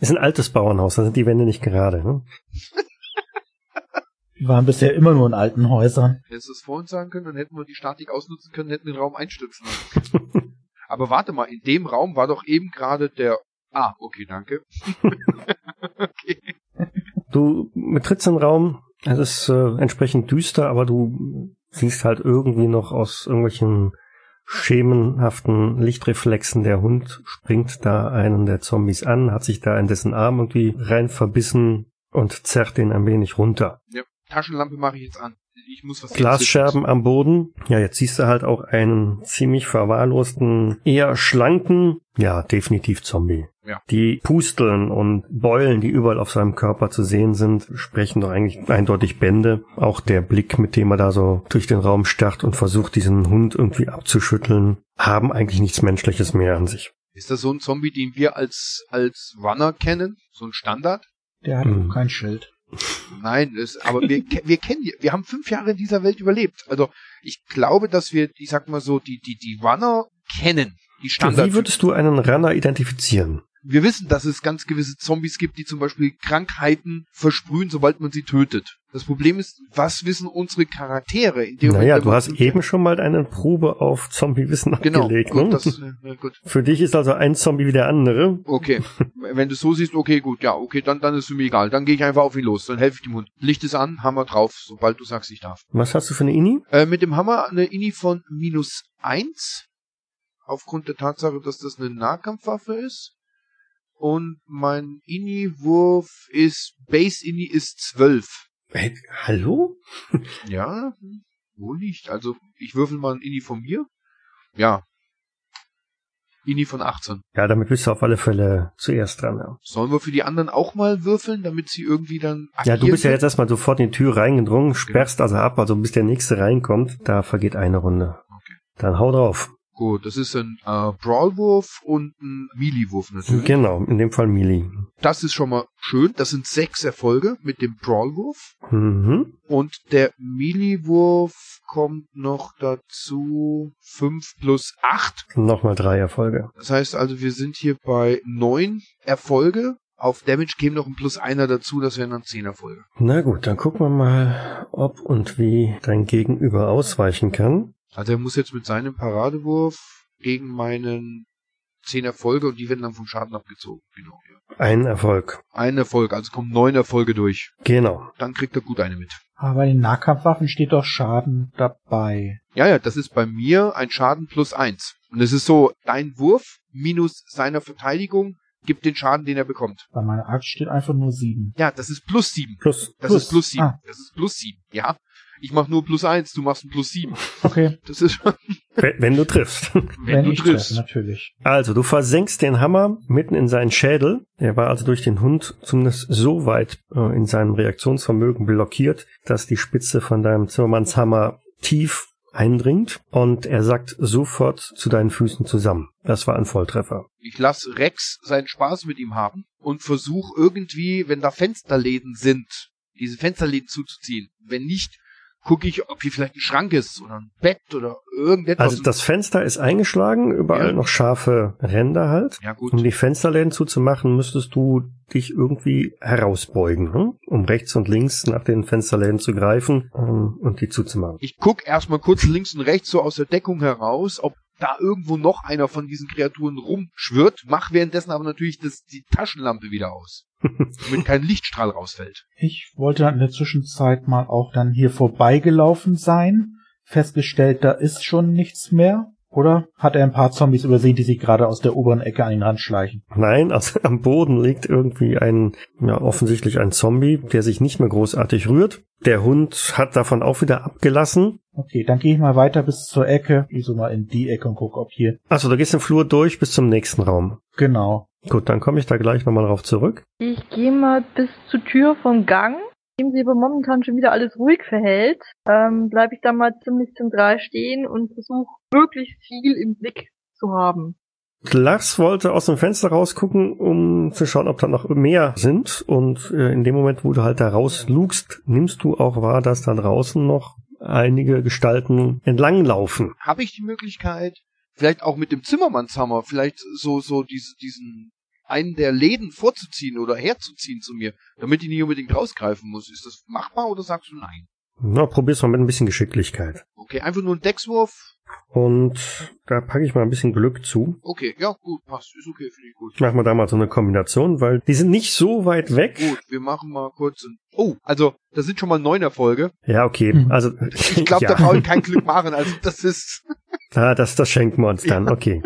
Ist ein altes Bauernhaus, da sind die Wände nicht gerade. Ne? *laughs* Wir waren bisher immer nur in alten Häusern. Hättest du es vorhin sagen können, dann hätten wir die Statik ausnutzen können, hätten den Raum einstürzen lassen. *laughs* Aber warte mal, in dem Raum war doch eben gerade der... Ah, okay, danke. *laughs* okay. Du betrittst den Raum, es ist äh, entsprechend düster, aber du siehst halt irgendwie noch aus irgendwelchen schemenhaften Lichtreflexen, der Hund springt da einen der Zombies an, hat sich da in dessen Arm irgendwie rein verbissen und zerrt den ein wenig runter. Ja, Taschenlampe mache ich jetzt an. Ich muss was Glasscherben am Boden. Ja, jetzt siehst du halt auch einen ziemlich verwahrlosten, eher schlanken, ja, definitiv Zombie. Ja. Die Pusteln und Beulen, die überall auf seinem Körper zu sehen sind, sprechen doch eigentlich eindeutig Bände. Auch der Blick, mit dem er da so durch den Raum starrt und versucht, diesen Hund irgendwie abzuschütteln, haben eigentlich nichts Menschliches mehr an sich. Ist das so ein Zombie, den wir als, als Runner kennen? So ein Standard? Der hat Hm. auch kein Schild. Nein, das, aber wir, wir kennen wir haben fünf Jahre in dieser Welt überlebt. Also ich glaube, dass wir, ich sag mal so, die, die, die Runner kennen. Die Standard. Wie würdest du einen Runner identifizieren? Wir wissen, dass es ganz gewisse Zombies gibt, die zum Beispiel Krankheiten versprühen, sobald man sie tötet. Das Problem ist, was wissen unsere Charaktere? In dem Naja, wenn du hast eben schon mal eine Probe auf Zombie-Wissen genau, abgelegt. gut, ne? das, äh, gut. Für dich ist also ein Zombie wie der andere. Okay, wenn du so siehst, okay, gut, ja, okay, dann, dann ist es mir egal. Dann gehe ich einfach auf ihn los, dann helfe ich dem Hund. Licht ist an, Hammer drauf, sobald du sagst, ich darf. Was hast du für eine Ini? Äh, mit dem Hammer eine Ini von minus eins aufgrund der Tatsache, dass das eine Nahkampfwaffe ist. Und mein Ini-Wurf ist, Base-Ini ist 12. Hey, hallo? *laughs* Ja, wo nicht? Also, ich würfel mal ein Ini von mir. Ja. Ini von 18. Ja, damit bist du auf alle Fälle zuerst dran. Ja, Sollen wir für die anderen auch mal würfeln, damit sie irgendwie dann ja du bist ja jetzt erstmal sofort in die Tür reingedrungen, sperrst also ab, also bis der nächste reinkommt, da vergeht eine Runde. Okay. Dann hau drauf. Gut, das ist ein äh, Brawlwurf und ein Melee-Wurf natürlich. Genau, in dem Fall Mili. Das ist schon mal schön. Das sind sechs Erfolge mit dem Brawlwurf. Mhm. Und der Melee-Wurf kommt noch dazu 5 plus 8. Nochmal drei Erfolge. Das heißt also, wir sind hier bei neun Erfolge. Auf Damage käme noch ein plus einer dazu, das wären dann zehn Erfolge. Na gut, dann gucken wir mal, ob und wie dein Gegenüber ausweichen kann. Also er muss jetzt mit seinem Paradewurf gegen meinen zehn Erfolge und die werden dann vom Schaden abgezogen. Genau, ja. Ein Erfolg. Ein Erfolg, also kommen neun Erfolge durch. Genau. Dann kriegt er gut eine mit. Aber bei den Nahkampfwaffen steht doch Schaden dabei. Ja, ja, das ist bei mir ein Schaden plus eins. Und es ist so, dein Wurf minus seiner Verteidigung gibt den Schaden, den er bekommt. Bei meiner Axt steht einfach nur sieben. Ja, das ist plus sieben. Plus. Das Plus. ist plus sieben. Ah. Das ist plus sieben. Ja. Ich mach nur plus eins, du machst ein plus sieben. Okay, Das ist schon, Wenn wenn du triffst. *laughs* wenn, wenn du ich triffst. treffe, natürlich. Also, du versenkst den Hammer mitten in seinen Schädel. Er war also durch den Hund zumindest so weit äh, in seinem Reaktionsvermögen blockiert, dass die Spitze von deinem Zimmermannshammer tief eindringt und er sackt sofort zu deinen Füßen zusammen. Das war ein Volltreffer. Ich lass Rex seinen Spaß mit ihm haben und versuch irgendwie, wenn da Fensterläden sind, diese Fensterläden zuzuziehen. Wenn nicht, gucke ich, ob hier vielleicht ein Schrank ist oder ein Bett oder irgendetwas. Also das Fenster ist eingeschlagen, überall Ja. noch scharfe Ränder halt. ja gut. Um die Fensterläden zuzumachen, müsstest du dich irgendwie herausbeugen, hm? um rechts und links nach den Fensterläden zu greifen ähm, und die zuzumachen. Ich guck erstmal kurz links und rechts so aus der Deckung heraus, ob da irgendwo noch einer von diesen Kreaturen rumschwirrt, mach währenddessen aber natürlich das, die Taschenlampe wieder aus, *laughs* damit kein Lichtstrahl rausfällt. Ich wollte in der Zwischenzeit mal auch dann hier vorbeigelaufen sein, festgestellt, da ist schon nichts mehr. Oder hat er ein paar Zombies übersehen, die sich gerade aus der oberen Ecke an ihn ranschleichen? Nein, also *laughs* am Boden liegt irgendwie ein, ja, offensichtlich ein Zombie, der sich nicht mehr großartig rührt. Der Hund hat davon auch wieder abgelassen. Okay, dann gehe ich mal weiter bis zur Ecke. Ich so mal in die Ecke und guck, ob hier. Also du gehst den Flur durch bis zum nächsten Raum. Genau. Gut, dann komme ich da gleich nochmal drauf zurück. Ich gehe mal bis zur Tür vom Gang Nachdem sie aber momentan schon wieder alles ruhig verhält, ähm, bleibe ich da mal ziemlich zentral stehen und versuche möglichst viel im Blick zu haben. Lars wollte aus dem Fenster rausgucken, um zu schauen, ob da noch mehr sind. Und äh, in dem Moment, wo du halt da rauslugst, nimmst du auch wahr, dass da draußen noch einige Gestalten entlanglaufen. Habe ich die Möglichkeit, vielleicht auch mit dem Zimmermannshammer, vielleicht so, so diese, diesen einen der Läden vorzuziehen oder herzuziehen zu mir, damit ich nicht unbedingt rausgreifen muss. Ist das machbar oder sagst du nein? Na, probier's mal mit ein bisschen Geschicklichkeit. Okay, einfach nur ein Deckswurf. Und da packe ich mal ein bisschen Glück zu. Okay, ja, gut, passt. Ist okay, finde ich gut. Ich mache mal da mal so eine Kombination, weil die sind nicht so weit weg. Gut, wir machen mal kurz ein. Oh, also, das sind schon mal neun Erfolge. Ja, okay. Hm. Also Ich glaube, *laughs* ja. da brauche ich kein Glück machen. Also, das ist. *laughs* Ah, das, das schenken wir uns dann. Okay.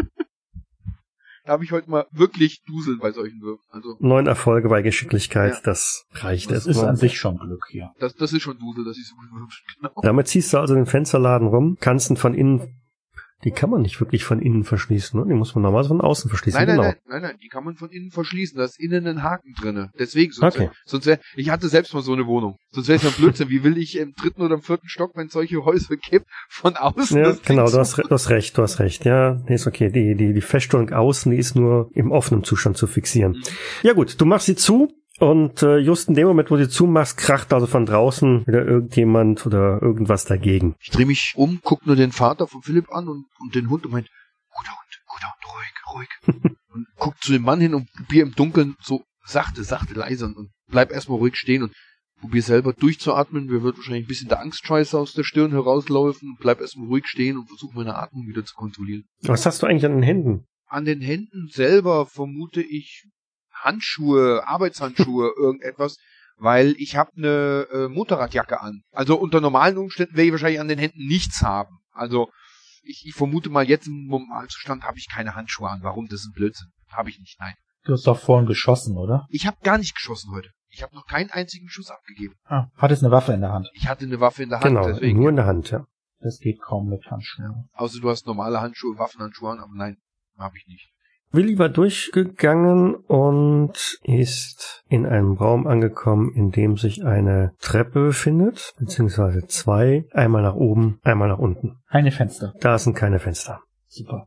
Da habe ich heute mal wirklich Duseln bei solchen Würfen. Also, Neun Erfolge bei Geschicklichkeit, Ja. das reicht Das ist erstmal. an sich schon Glück hier. das, das ist schon Dusel, dass ich so gut würfe. Genau. Damit ziehst du also den Fensterladen rum, kannst ihn von innen, die kann man nicht wirklich von innen verschließen, ne? Die muss man normalerweise von außen verschließen. Nein, nein, genau. nein, nein, nein, die kann man von innen verschließen. Da ist innen ein Haken drinne. Deswegen, sonst, Okay. wär, sonst wär, ich hatte selbst mal so eine Wohnung. Sonst wäre es ja Blödsinn. Wie will ich im dritten oder im vierten Stock, wenn es solche Häuser gibt, von außen Ja, genau, du hast, du hast recht, du hast recht. Ja, nee, ist okay. Die, die, die Feststellung außen, die ist nur im offenen Zustand zu fixieren. Mhm. Ja gut, du machst sie zu und äh, just in dem Moment, wo du zumachst, kracht also von draußen wieder irgendjemand oder irgendwas dagegen. Ich drehe mich um, guck nur den Vater von Philipp an und, und den Hund und meint, guter Hund, guter Hund, ruhig, ruhig. *laughs* und guck zu dem Mann hin und probier im Dunkeln so sachte, sachte, leise und bleib erstmal ruhig stehen und probier selber durchzuatmen. Mir wird wahrscheinlich ein bisschen der Angstscheiße aus der Stirn herauslaufen. Bleib erstmal ruhig stehen und versuche meine Atmung wieder zu kontrollieren. Was hast du eigentlich an den Händen? An den Händen selber vermute ich Handschuhe, Arbeitshandschuhe, *laughs* irgendetwas, weil ich habe eine äh, Motorradjacke an. Also unter normalen Umständen werde ich wahrscheinlich an den Händen nichts haben. Also ich, ich vermute mal, jetzt im Normalzustand habe ich keine Handschuhe an. Warum? Das ist ein Blödsinn. Habe ich nicht, nein. Du hast doch vorhin geschossen, oder? Ich habe gar nicht geschossen heute. Ich habe noch keinen einzigen Schuss abgegeben. Ah, hattest eine Waffe in der Hand. Ich hatte eine Waffe in der Hand, Genau, deswegen. nur in der Hand, ja. Das geht kaum mit Handschuhen. Außer du hast normale Handschuhe, Waffenhandschuhe an, aber nein, habe ich nicht. Willi war durchgegangen und ist in einem Raum angekommen, in dem sich eine Treppe befindet, beziehungsweise zwei, einmal nach oben, einmal nach unten. Keine Fenster. Da sind keine Fenster. Super.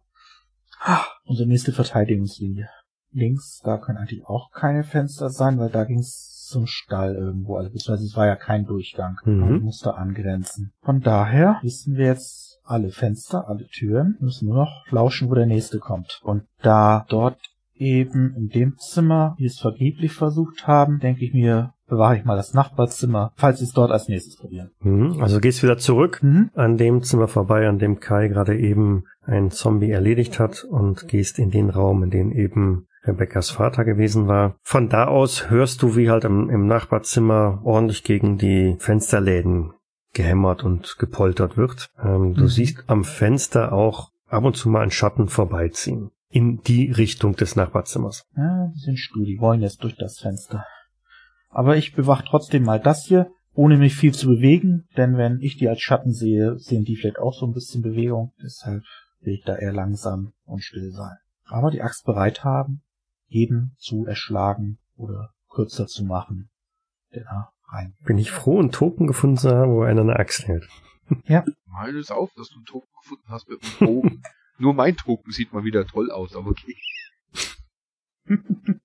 Ah, unsere nächste Verteidigungslinie. Links, da können eigentlich auch keine Fenster sein, weil da ging's zum Stall irgendwo. Also beziehungsweise es war ja kein Durchgang. Mhm. Man musste angrenzen. Von daher wissen wir jetzt alle Fenster, alle Türen. Müssen nur noch lauschen, wo der nächste kommt. Und da dort eben in dem Zimmer wir es vergeblich versucht haben, denke ich mir, bewahre ich mal das Nachbarzimmer, falls sie es dort als nächstes probieren. Mhm. Also gehst wieder zurück Mhm. an dem Zimmer vorbei, an dem Kai gerade eben einen Zombie erledigt hat und gehst in den Raum, in dem eben Rebecca's Vater gewesen war. Von da aus hörst du, wie halt im, im Nachbarzimmer ordentlich gegen die Fensterläden gehämmert und gepoltert wird. Ähm, du Mhm. siehst am Fenster auch ab und zu mal einen Schatten vorbeiziehen. In die Richtung des Nachbarzimmers. Ja, die sind stur, die wollen jetzt durch das Fenster. Aber ich bewache trotzdem mal das hier, ohne mich viel zu bewegen, denn wenn ich die als Schatten sehe, sehen die vielleicht auch so ein bisschen Bewegung. Deshalb will ich da eher langsam und still sein. Aber die Axt bereit haben, jeden zu erschlagen oder kürzer zu machen, der rein. Bin ich froh, einen Token gefunden zu haben, wo einer eine Axt hält. Mal es auf, dass du einen Token gefunden hast mit einem Bogen. *laughs* Nur mein Token sieht mal wieder toll aus, aber okay.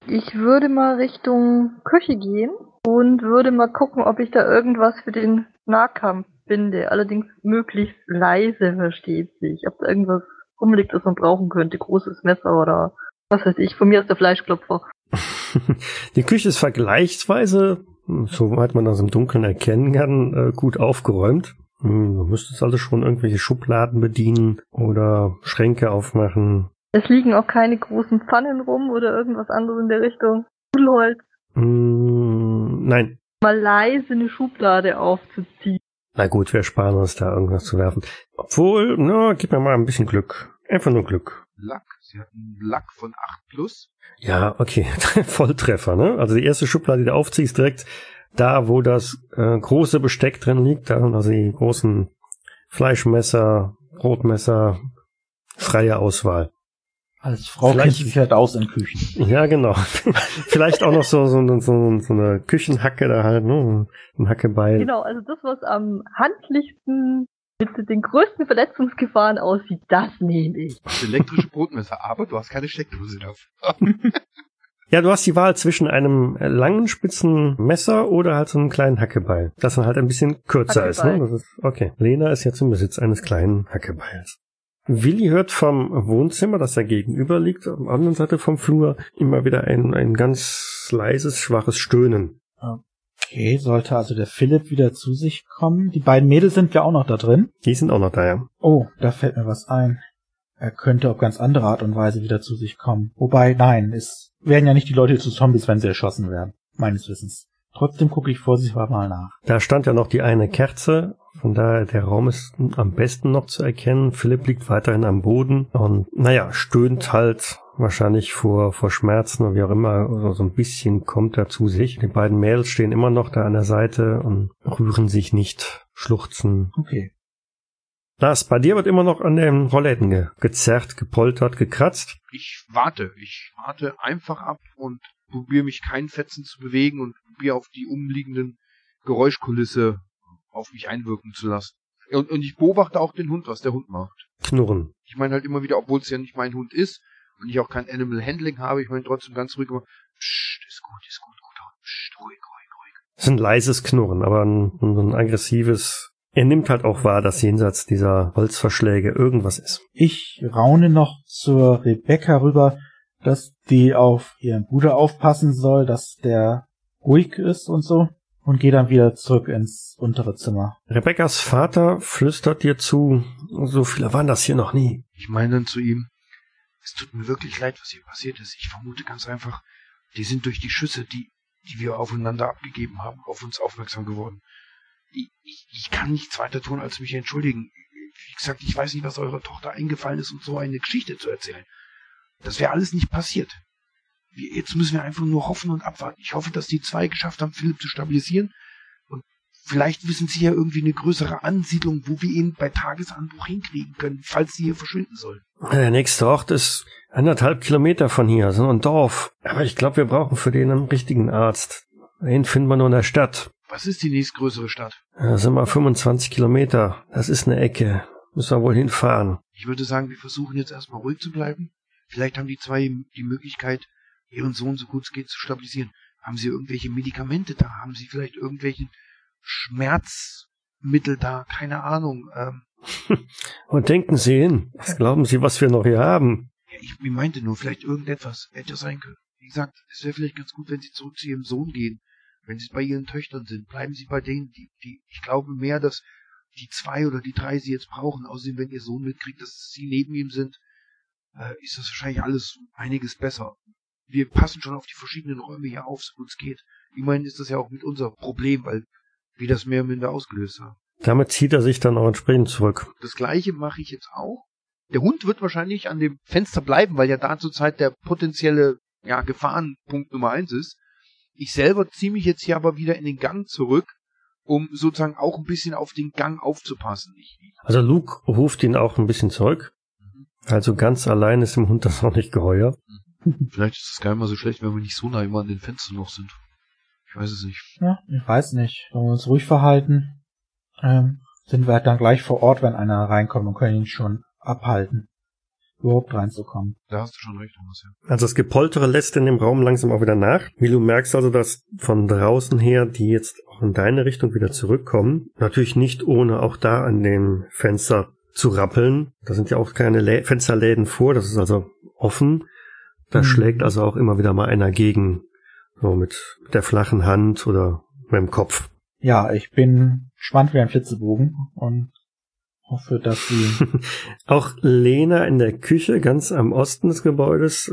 Ich würde mal Richtung Küche gehen und würde mal gucken, ob ich da irgendwas für den Nahkampf finde. Allerdings möglichst leise, versteht sich. Ob da irgendwas rumliegt, das man brauchen könnte. Großes Messer oder was weiß ich. Von mir ist der Fleischklopfer. *laughs* Die Küche ist vergleichsweise, soweit man das im Dunkeln erkennen kann, äh, gut aufgeräumt. Hm, Du müsstest also schon irgendwelche Schubladen bedienen oder Schränke aufmachen. Es liegen auch keine großen Pfannen rum oder irgendwas anderes in der Richtung. Nudelholz. Hm, Nein. Mal leise eine Schublade aufzuziehen. Na gut, wir sparen uns da irgendwas zu werfen. Obwohl, na, gib mir mal ein bisschen Glück. Einfach nur Glück. Lack. Sie hat einen Lack von 8 plus. Ja, okay. *laughs* Volltreffer, ne? Also die erste Schublade, die du aufziehst, direkt da, wo das äh, große Besteck drin liegt, da also die großen Fleischmesser, Brotmesser, freie Auswahl. Als Frau Vielleicht- kennt sie sich halt aus in Küchen. Ja, genau. *laughs* Vielleicht auch noch so, so, so, so eine Küchenhacke da halt, ne? Ein Hackebeil. Genau, also das, was am handlichsten mit den größten Verletzungsgefahren aussieht, das nehme ich. Das elektrische Brotmesser, aber du hast keine Steckdose dafür. *laughs* Ja, du hast die Wahl zwischen einem langen, spitzen Messer oder halt so einem kleinen Hackebeil. Das dann halt ein bisschen kürzer ist, ne? Hackebeil. Das ist, okay. Lena ist jetzt im Besitz eines kleinen Hackebeils. Willi hört vom Wohnzimmer, das da gegenüber liegt, auf der anderen Seite vom Flur, immer wieder ein, ein ganz leises, schwaches Stöhnen. Okay, sollte also der Philipp wieder zu sich kommen. Die beiden Mädels sind ja auch noch da drin. Die sind auch noch da, ja. Oh, da fällt mir was ein. Er könnte auf ganz andere Art und Weise wieder zu sich kommen. Wobei, nein, es werden ja nicht die Leute zu Zombies, wenn sie erschossen werden. Meines Wissens. Trotzdem gucke ich vorsichtshalber mal nach. Da stand ja noch die eine Kerze, von daher der Raum ist am besten noch zu erkennen. Philipp liegt weiterhin am Boden und naja, stöhnt halt wahrscheinlich vor, vor Schmerzen oder wie auch immer, also so ein bisschen kommt er zu sich. Die beiden Mädels stehen immer noch da an der Seite und rühren sich nicht, schluchzen. Okay. Lars, bei dir wird immer noch an den Rollläden ge gezerrt, gepoltert, gekratzt. Ich warte. Ich warte einfach ab und probiere mich keinen Fetzen zu bewegen und probiere auf die umliegenden Geräuschkulisse auf mich einwirken zu lassen. Und, und ich beobachte auch den Hund, was der Hund macht. Knurren. Ich meine halt immer wieder, obwohl es ja nicht mein Hund ist und ich auch kein Animal Handling habe, ich meine trotzdem ganz ruhig immer, Psst, ist gut, ist gut, guter Hund, Psst, ruhig, ruhig, ruhig. Das ist ein leises Knurren, aber ein, ein aggressives. Er nimmt halt auch wahr, dass jenseits dieser Holzverschläge irgendwas ist. Ich raune noch zur Rebecca rüber, dass die auf ihren Bruder aufpassen soll, dass der ruhig ist und so. Und gehe dann wieder zurück ins untere Zimmer. Rebekkas Vater flüstert dir zu, so viele waren das hier noch nie. Ich meine dann zu ihm, es tut mir wirklich leid, was hier passiert ist. Ich vermute ganz einfach, die sind durch die Schüsse, die, die wir aufeinander abgegeben haben, auf uns aufmerksam geworden. Ich, ich, ich kann nichts weiter tun, als mich entschuldigen. Wie gesagt, ich weiß nicht, was eurer Tochter eingefallen ist, um so eine Geschichte zu erzählen. Das wäre alles nicht passiert. Jetzt müssen wir einfach nur hoffen und abwarten. Ich hoffe, dass die zwei geschafft haben, Philipp zu stabilisieren. Und vielleicht wissen sie ja irgendwie eine größere Ansiedlung, wo wir ihn bei Tagesanbruch hinkriegen können, falls sie hier verschwinden sollen. Der nächste Ort ist anderthalb Kilometer von hier, so ein Dorf. Aber ich glaube, wir brauchen für den einen richtigen Arzt. Den finden wir nur in der Stadt. Was ist die nächstgrößere Stadt? Das sind mal 25 Kilometer. Das ist eine Ecke. Müssen wir wohl hinfahren. Ich würde sagen, wir versuchen jetzt erstmal ruhig zu bleiben. Vielleicht haben die zwei die Möglichkeit, ihren Sohn so gut es geht zu stabilisieren. Haben sie irgendwelche Medikamente da? Haben sie vielleicht irgendwelche Schmerzmittel da? Keine Ahnung. Ähm, *laughs* Und denken Sie hin. Was glauben Sie, was wir noch hier haben? ja, ich, meinte nur, vielleicht irgendetwas hätte sein können. Wie gesagt, es wäre vielleicht ganz gut, wenn sie zurück zu ihrem Sohn gehen. Wenn sie bei ihren Töchtern sind, bleiben sie bei denen, die, die, ich glaube mehr, dass die zwei oder die drei sie jetzt brauchen. Außerdem, wenn ihr Sohn mitkriegt, dass sie neben ihm sind, äh, ist das wahrscheinlich alles einiges besser. Wir passen schon auf die verschiedenen Räume hier auf, so gut es geht. Ich meine, ist das ja auch mit unser Problem, weil wir das mehr oder minder ausgelöst haben. Damit zieht er sich dann auch entsprechend zurück. Das gleiche mache ich jetzt auch. Der Hund wird wahrscheinlich an dem Fenster bleiben, weil ja da zurzeit der potenzielle ja, Gefahrenpunkt Nummer eins ist. Ich selber ziehe mich jetzt hier aber wieder in den Gang zurück, um sozusagen auch ein bisschen auf den Gang aufzupassen. Also Luke ruft ihn auch ein bisschen zurück. Also ganz allein ist dem Hund das auch nicht geheuer. Vielleicht ist das gar nicht mal so schlecht, wenn wir nicht so nah immer an den Fenstern noch sind. Ich weiß es nicht. Ja, ich weiß nicht. Wenn wir uns ruhig verhalten, ähm, sind wir halt dann gleich vor Ort, wenn einer reinkommt und können ihn schon abhalten, überhaupt reinzukommen. Da hast du schon recht, Thomas, ja. Also das Gepoltere lässt in dem Raum langsam auch wieder nach. Wie du merkst also, dass von draußen her die jetzt auch in deine Richtung wieder zurückkommen. Natürlich nicht ohne auch da an dem Fenster zu rappeln. Da sind ja auch keine Lä Fensterläden vor, das ist also offen. Da Mhm. schlägt also auch immer wieder mal einer gegen. So mit der flachen Hand oder mit dem Kopf. Ja, ich bin gespannt wie ein Flitzebogen und hoffe, dass sie *laughs* Auch Lena in der Küche, ganz am Osten des Gebäudes.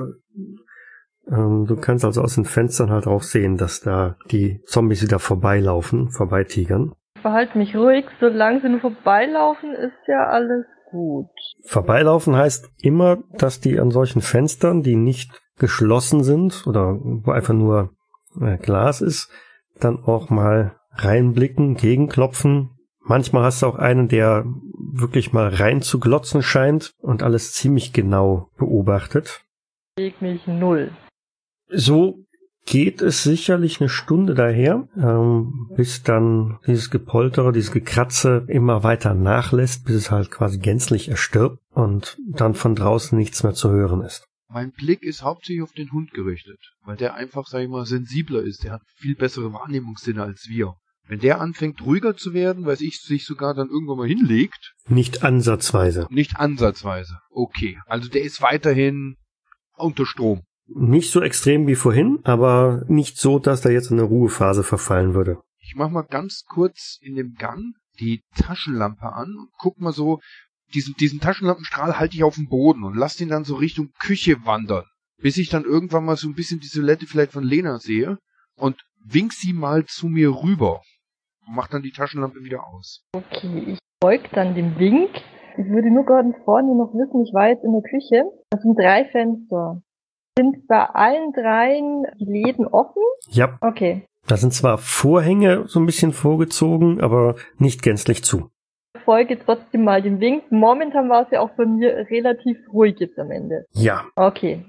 Ähm, du kannst also aus den Fenstern halt auch sehen, dass da die Zombies wieder vorbeilaufen, vorbeitigern. Ich verhalte mich ruhig, solange sie nur vorbeilaufen, ist ja alles gut. Vorbeilaufen heißt immer, dass die an solchen Fenstern, die nicht geschlossen sind oder wo einfach nur äh, Glas ist, dann auch mal reinblicken, gegenklopfen, Manchmal hast du auch einen, der wirklich mal rein zu glotzen scheint und alles ziemlich genau beobachtet. Leg mich null. So geht es sicherlich eine Stunde daher, ähm, bis dann dieses Gepoltere, dieses Gekratze immer weiter nachlässt, bis es halt quasi gänzlich erstirbt und dann von draußen nichts mehr zu hören ist. Mein Blick ist hauptsächlich auf den Hund gerichtet, weil der einfach, sag ich mal, sensibler ist. Der hat viel bessere Wahrnehmungssinne als wir. Wenn der anfängt ruhiger zu werden, weiß ich, sich sogar dann irgendwann mal hinlegt. Nicht ansatzweise. Nicht ansatzweise. Okay. Also der ist weiterhin unter Strom. Nicht so extrem wie vorhin, aber nicht so, dass er jetzt in eine Ruhephase verfallen würde. Ich mach mal ganz kurz in dem Gang die Taschenlampe an und guck mal so, diesen, diesen Taschenlampenstrahl halte ich auf dem Boden und lass den dann so Richtung Küche wandern. Bis ich dann irgendwann mal so ein bisschen die Silhouette vielleicht von Lena sehe und wink sie mal zu mir rüber und mach dann die Taschenlampe wieder aus. Okay, ich folge dann dem Wink. Ich würde nur gerade vorne noch wissen, ich war jetzt in der Küche. Das sind drei Fenster. Sind bei allen dreien die Läden offen? Ja. Okay. Da sind zwar Vorhänge so ein bisschen vorgezogen, aber nicht gänzlich zu. Ich folge trotzdem mal dem Wink. Momentan war es ja auch bei mir relativ ruhig jetzt am Ende. Ja. Okay.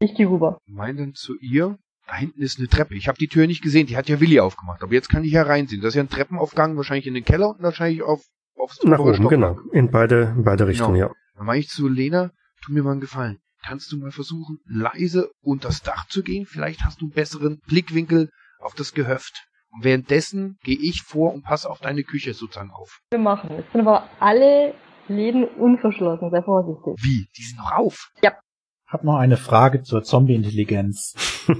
Ich gehe rüber. Mein dann zu ihr, da hinten ist eine Treppe. Ich habe die Tür nicht gesehen, die hat ja Willi aufgemacht. Aber jetzt kann ich ja reinsehen. Das ist ja ein Treppenaufgang, wahrscheinlich in den Keller und wahrscheinlich auf aufs Nach oben, Stockwerk. genau. In beide, in beide Richtungen, ja. Dann meine ich zu Lena, tu mir mal einen Gefallen. Kannst du mal versuchen, leise unter das Dach zu gehen? Vielleicht hast du einen besseren Blickwinkel auf das Gehöft. Und währenddessen gehe ich vor und passe auf deine Küche sozusagen auf. Wir machen. Es sind aber alle Läden unverschlossen. Sei vorsichtig. Wie? Die sind noch auf. Hab noch eine Frage zur Zombie-Intelligenz. *laughs*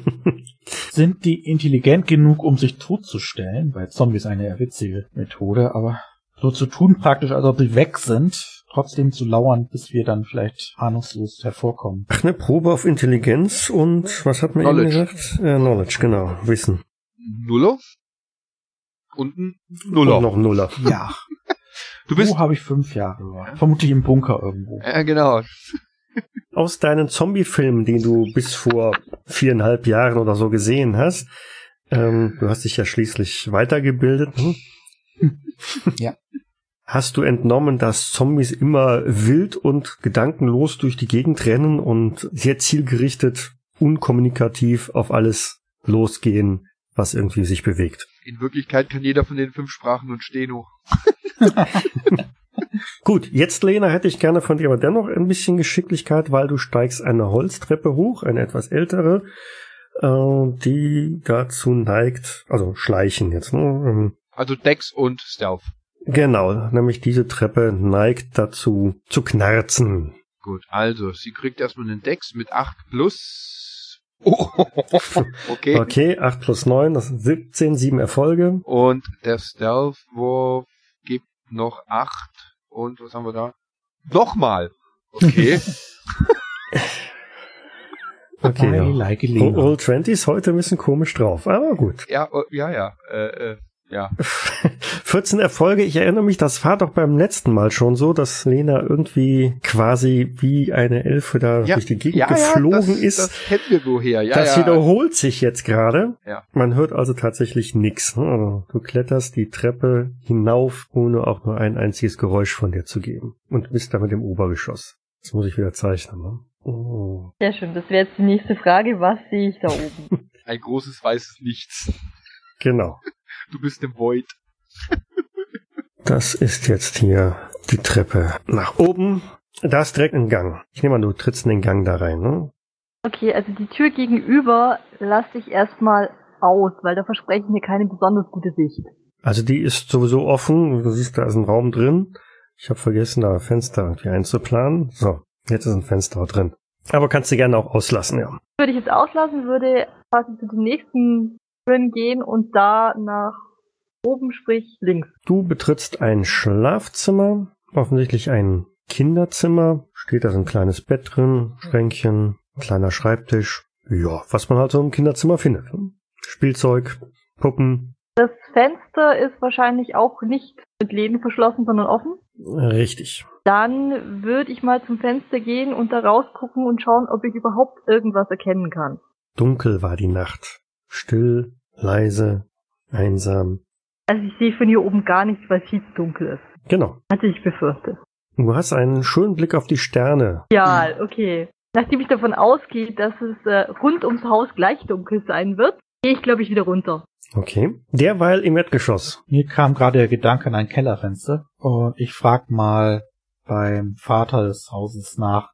Sind die intelligent genug, um sich totzustellen? Bei Zombies eine eher witzige Methode, aber so zu tun praktisch, als ob sie weg sind, trotzdem zu lauern, bis wir dann vielleicht ahnungslos hervorkommen. Ach, eine Probe auf Intelligenz und was hat man eben Knowledge. gesagt? Äh, Knowledge, genau. Wissen. Nuller. Unten Nuller. Und noch Nuller. *laughs* Ja. Du bist. Wo habe ich fünf Jahre? Vermutlich im Bunker irgendwo. Ja, genau. Aus deinen Zombie-Filmen, die du bis vor viereinhalb Jahren oder so gesehen hast, ähm, du hast dich ja schließlich weitergebildet, hm? *laughs* Ja. Hast du entnommen, dass Zombies immer wild und gedankenlos durch die Gegend rennen und sehr zielgerichtet, unkommunikativ auf alles losgehen, was irgendwie sich bewegt? In Wirklichkeit kann jeder von den fünf Sprachen und Steno. *laughs* Gut, jetzt Lena hätte ich gerne von dir aber dennoch ein bisschen Geschicklichkeit, weil du steigst eine Holztreppe hoch, eine etwas ältere, äh, die dazu neigt, also schleichen jetzt, ne? Ähm, Also Dex und Stealth. Genau, nämlich diese Treppe neigt dazu zu knarzen. Gut, also, sie kriegt erstmal einen Dex mit 8 plus. Oh, *laughs* okay. Okay, 8 plus 9, das sind 17, 7 Erfolge. Und der Stealth-Wurf gibt noch 8. Und was haben wir da? Nochmal. Okay. *laughs* Okay, ja. like. Old Twenties heute ein bisschen komisch drauf, aber gut. ja, oh, ja, ja. Äh, äh, ja. *laughs* 14 Erfolge, ich erinnere mich, das war doch beim letzten Mal schon so, dass Lena irgendwie quasi wie eine Elfe da ja. durch die Gegend ja, geflogen ja, das, ist. Das kennen wir woher. Ja, das ja. wiederholt sich jetzt gerade. Ja. Man hört also tatsächlich nichts. Ne? Also du kletterst die Treppe hinauf, ohne auch nur ein einziges Geräusch von dir zu geben. Und bist damit im Obergeschoss. Das muss ich wieder zeichnen. Ne? Oh. Sehr schön. Das wäre jetzt die nächste Frage. Was sehe ich da oben? *laughs* Ein großes weißes Nichts. Genau. Du bist im Void. Das ist jetzt hier die Treppe nach oben. Da ist direkt ein Gang. Ich nehme an, du trittst in den Gang da rein. Ne? Okay, also die Tür gegenüber lasse ich erstmal aus, weil da verspreche ich mir keine besonders gute Sicht. Also die ist sowieso offen. Du siehst, da ist ein Raum drin. Ich habe vergessen, da Fenster irgendwie einzuplanen. So, jetzt ist ein Fenster drin. Aber kannst du gerne auch auslassen, ja. Würde ich jetzt auslassen, würde quasi zu den nächsten gehen und da nach oben, sprich links. Du betrittst ein Schlafzimmer, offensichtlich ein Kinderzimmer. Steht da so ein kleines Bett drin, Schränkchen, kleiner Schreibtisch. Ja, was man halt so im Kinderzimmer findet. ne? Spielzeug, Puppen. Das Fenster ist wahrscheinlich auch nicht mit Läden verschlossen, sondern offen. Richtig. Dann würde ich mal zum Fenster gehen und da rausgucken und schauen, ob ich überhaupt irgendwas erkennen kann. Dunkel war die Nacht. Still, leise, einsam. Also ich sehe von hier oben gar nichts, weil es viel zu dunkel ist. Genau. Hatte ich befürchtet. Du hast einen schönen Blick auf die Sterne. Ja, okay. Nachdem ich davon ausgehe, dass es äh, rund ums Haus gleich dunkel sein wird, gehe ich, glaube ich, wieder runter. Okay. Derweil im Erdgeschoss. Mir kam gerade der Gedanke an ein Kellerfenster und ich frag mal beim Vater des Hauses nach,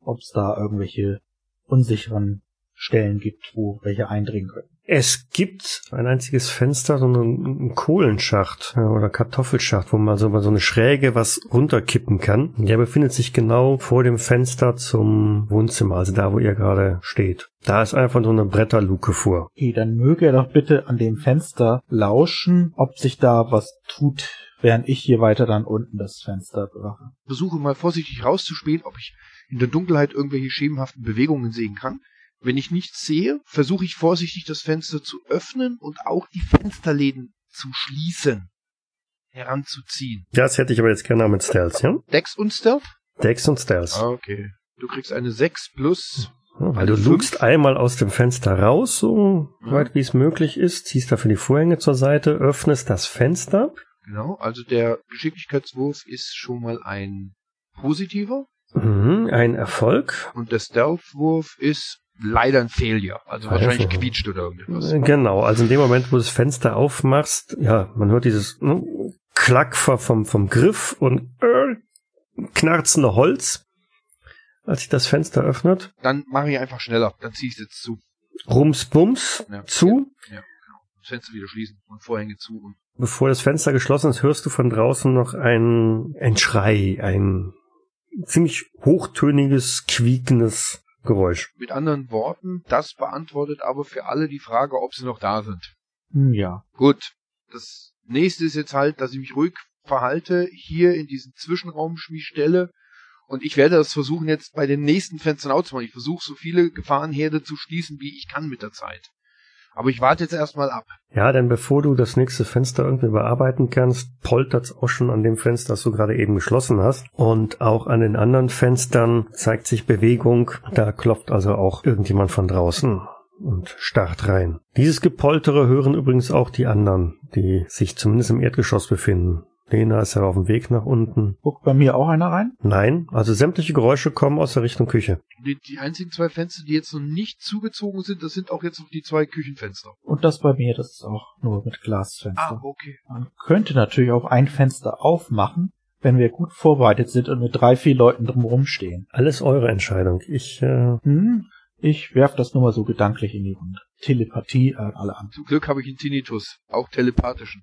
ob es da irgendwelche unsicheren Stellen gibt, wo welche eindringen können. Es gibt ein einziges Fenster, so einen, einen Kohlenschacht ja, oder Kartoffelschacht, wo man so über so eine Schräge was runterkippen kann. Der befindet sich genau vor dem Fenster zum Wohnzimmer, also da, wo ihr gerade steht. Da ist einfach so eine Bretterluke vor. Okay, dann möge er doch bitte an dem Fenster lauschen, ob sich da was tut, während ich hier weiter dann unten das Fenster bewache. Versuche mal vorsichtig rauszuspähen, ob ich in der Dunkelheit irgendwelche schemenhaften Bewegungen sehen kann. Wenn ich nichts sehe, versuche ich vorsichtig das Fenster zu öffnen und auch die Fensterläden zu schließen, heranzuziehen. Das hätte ich aber jetzt gerne mit Stealth, ja? Dex und Stealth? Dex und Stealth. Okay. Du kriegst eine 6 plus. Ja, weil du Fünf. lugst einmal aus dem Fenster raus, so Ja. weit wie es möglich ist, ziehst dafür die Vorhänge zur Seite, öffnest das Fenster. Genau, also der Geschicklichkeitswurf ist schon mal ein positiver Mhm, ein Erfolg. und der Stealthwurf ist leider ein Failure. Also wahrscheinlich Also. quietscht oder irgendwas. Äh, Genau, also in dem Moment, wo du das Fenster aufmachst, ja, man hört dieses ne, Klack vom, vom, Griff und äh, knarzende Holz, als sich das Fenster öffnet. Dann mache ich einfach schneller. Dann ziehe ich es jetzt zu. Rums, bums, Ja. zu. Ja, genau. Das Fenster wieder schließen und Vorhänge zu. Und Bevor das Fenster geschlossen ist, hörst du von draußen noch ein, ein Schrei, ein ziemlich hochtöniges, quiekendes Geräusch. mit anderen Worten, das beantwortet aber für alle die Frage, ob sie noch da sind. Hm, ja. Gut. Das nächste ist jetzt halt, dass ich mich ruhig verhalte, hier in diesen Zwischenraum mich stelle. Und ich werde das versuchen, jetzt bei den nächsten Fenstern auch zu machen. Ich versuche, so viele Gefahrenherde zu schließen, wie ich kann mit der Zeit. Aber ich warte jetzt erstmal ab. Ja, denn bevor du das nächste Fenster irgendwie bearbeiten kannst, poltert's auch schon an dem Fenster, das du gerade eben geschlossen hast. Und auch an den anderen Fenstern zeigt sich Bewegung. Da klopft also auch irgendjemand von draußen und starrt rein. Dieses Gepoltere hören übrigens auch die anderen, die sich zumindest im Erdgeschoss befinden. Lena ist ja auf dem Weg nach unten. Guckt bei mir auch einer rein? Nein, also sämtliche Geräusche kommen aus der Richtung Küche. Die, die einzigen zwei Fenster, die jetzt noch nicht zugezogen sind, das sind auch jetzt noch die zwei Küchenfenster. Und das bei mir, das ist auch nur mit Glasfenster. Ah, okay. Man könnte natürlich auch ein Fenster aufmachen, wenn wir gut vorbereitet sind und mit drei, vier Leuten drumherum stehen. Alles eure Entscheidung. Ich, äh, Hm, ich werf das nur mal so gedanklich in die Runde. Telepathie an alle an. Zum Glück habe ich einen Tinnitus, auch telepathischen.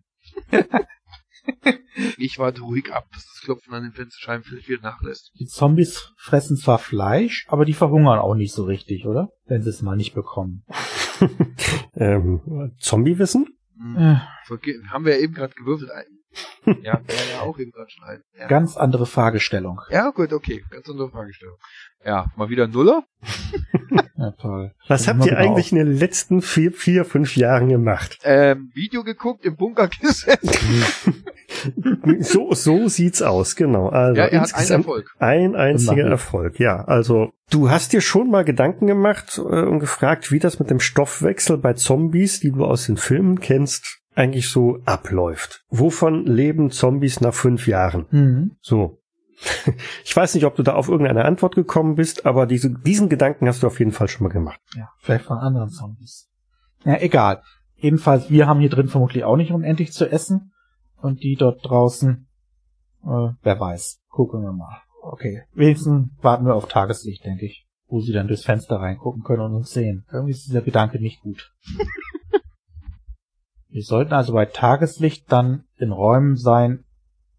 *laughs* *laughs* ich warte ruhig ab, dass das Klopfen an den Fensterscheiben vielleicht wieder nachlässt. Die Zombies fressen zwar Fleisch, aber die verhungern auch nicht so richtig, oder? Wenn sie es mal nicht bekommen. *laughs* ähm, Zombie-Wissen? Hm. Äh, Haben wir ja eben gerade gewürfelt. Ein. *laughs* Ja, wäre ja auch eben gerade schon ein. Ja. ganz andere Fragestellung. ja, gut, okay. Ganz andere Fragestellung. Ja, mal wieder ein Nuller. Ja, toll. Was habt ihr eigentlich in den letzten vier, vier, fünf Jahren gemacht? Ähm, Video geguckt, im Bunker gesessen. *laughs* so, so sieht's aus, genau. Also ja, er hat einen insgesamt Erfolg. ein einziger. Erfolg, ja. Also du hast dir schon mal Gedanken gemacht äh, und gefragt, wie das mit dem Stoffwechsel bei Zombies, die du aus den Filmen kennst, eigentlich so abläuft. Wovon leben Zombies nach fünf Jahren? Mhm. So. *laughs* Ich weiß nicht, ob du da auf irgendeine Antwort gekommen bist, aber diese, diesen Gedanken hast du auf jeden Fall schon mal gemacht. Ja, vielleicht von anderen Zombies. Ja, egal. Jedenfalls, wir haben hier drin vermutlich auch nicht unendlich zu essen. Und die dort draußen, äh, wer weiß. Gucken wir mal. Okay. Wenigstens warten wir auf Tageslicht, denke ich. Wo sie dann durchs Fenster reingucken können und uns sehen. Irgendwie ist dieser Gedanke nicht gut. *laughs* wir sollten also bei Tageslicht dann in Räumen sein,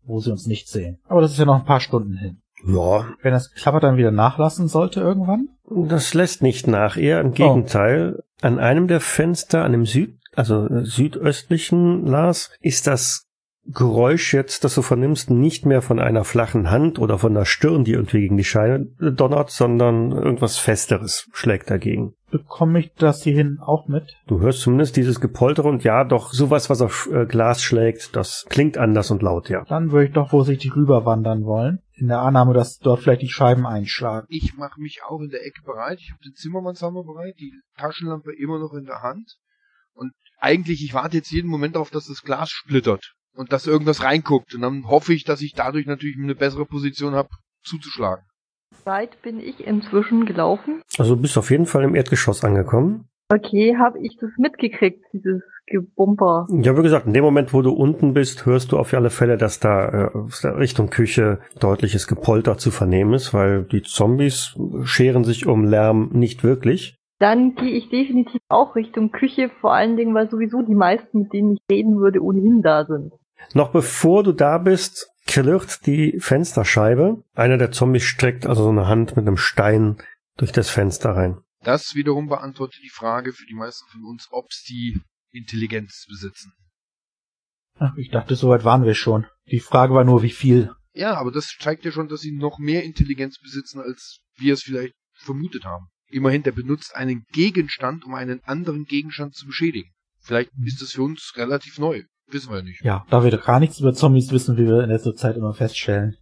wo sie uns nicht sehen. Aber das ist ja noch ein paar Stunden hin. Ja. Wenn das Klapper dann wieder nachlassen sollte irgendwann? Das lässt nicht nach, eher im Gegenteil. An einem der Fenster, an dem Süd, also äh, südöstlichen Lars, ist das Geräusch jetzt, das du vernimmst, nicht mehr von einer flachen Hand oder von der Stirn, die irgendwie gegen die Scheine donnert, sondern irgendwas Festeres schlägt dagegen. Bekomme ich das hierhin auch mit? Du hörst zumindest dieses Gepoltere und ja, doch sowas, was auf äh, Glas schlägt, das klingt anders und laut, ja. Dann würde ich doch vorsichtig rüberwandern wollen. In der Annahme, dass dort vielleicht die Scheiben einschlagen. Ich mache mich auch in der Ecke bereit. Ich habe den Zimmermannshammer bereit, die Taschenlampe immer noch in der Hand Und eigentlich, ich warte jetzt jeden Moment darauf, dass das Glas splittert und dass irgendwas reinguckt. Und dann hoffe ich, dass ich dadurch natürlich eine bessere Position habe, zuzuschlagen. Weit bin ich inzwischen gelaufen? Also du bist auf jeden Fall im Erdgeschoss angekommen. Okay, habe ich das mitgekriegt, dieses Gebumper? Ja, wie gesagt, in dem Moment, wo du unten bist, hörst du auf alle Fälle, dass da äh, Richtung Küche deutliches Gepolter zu vernehmen ist, weil die Zombies scheren sich um Lärm nicht wirklich. Dann gehe ich definitiv auch Richtung Küche, vor allen Dingen, weil sowieso die meisten, mit denen ich reden würde, ohnehin da sind. Noch bevor du da bist, klirrt die Fensterscheibe. Einer der Zombies streckt also so eine Hand mit einem Stein durch das Fenster rein. Das wiederum beantwortet die Frage für die meisten von uns, ob sie Intelligenz besitzen. Ach, ich dachte, soweit waren wir schon. Die Frage war nur, wie viel. Ja, aber das zeigt ja schon, dass sie noch mehr Intelligenz besitzen, als wir es vielleicht vermutet haben. Immerhin, der benutzt einen Gegenstand, um einen anderen Gegenstand zu beschädigen. Vielleicht ist das für uns relativ neu. Wissen wir ja nicht. Ja, da wir gar nichts über Zombies wissen, wie wir in letzter Zeit immer feststellen,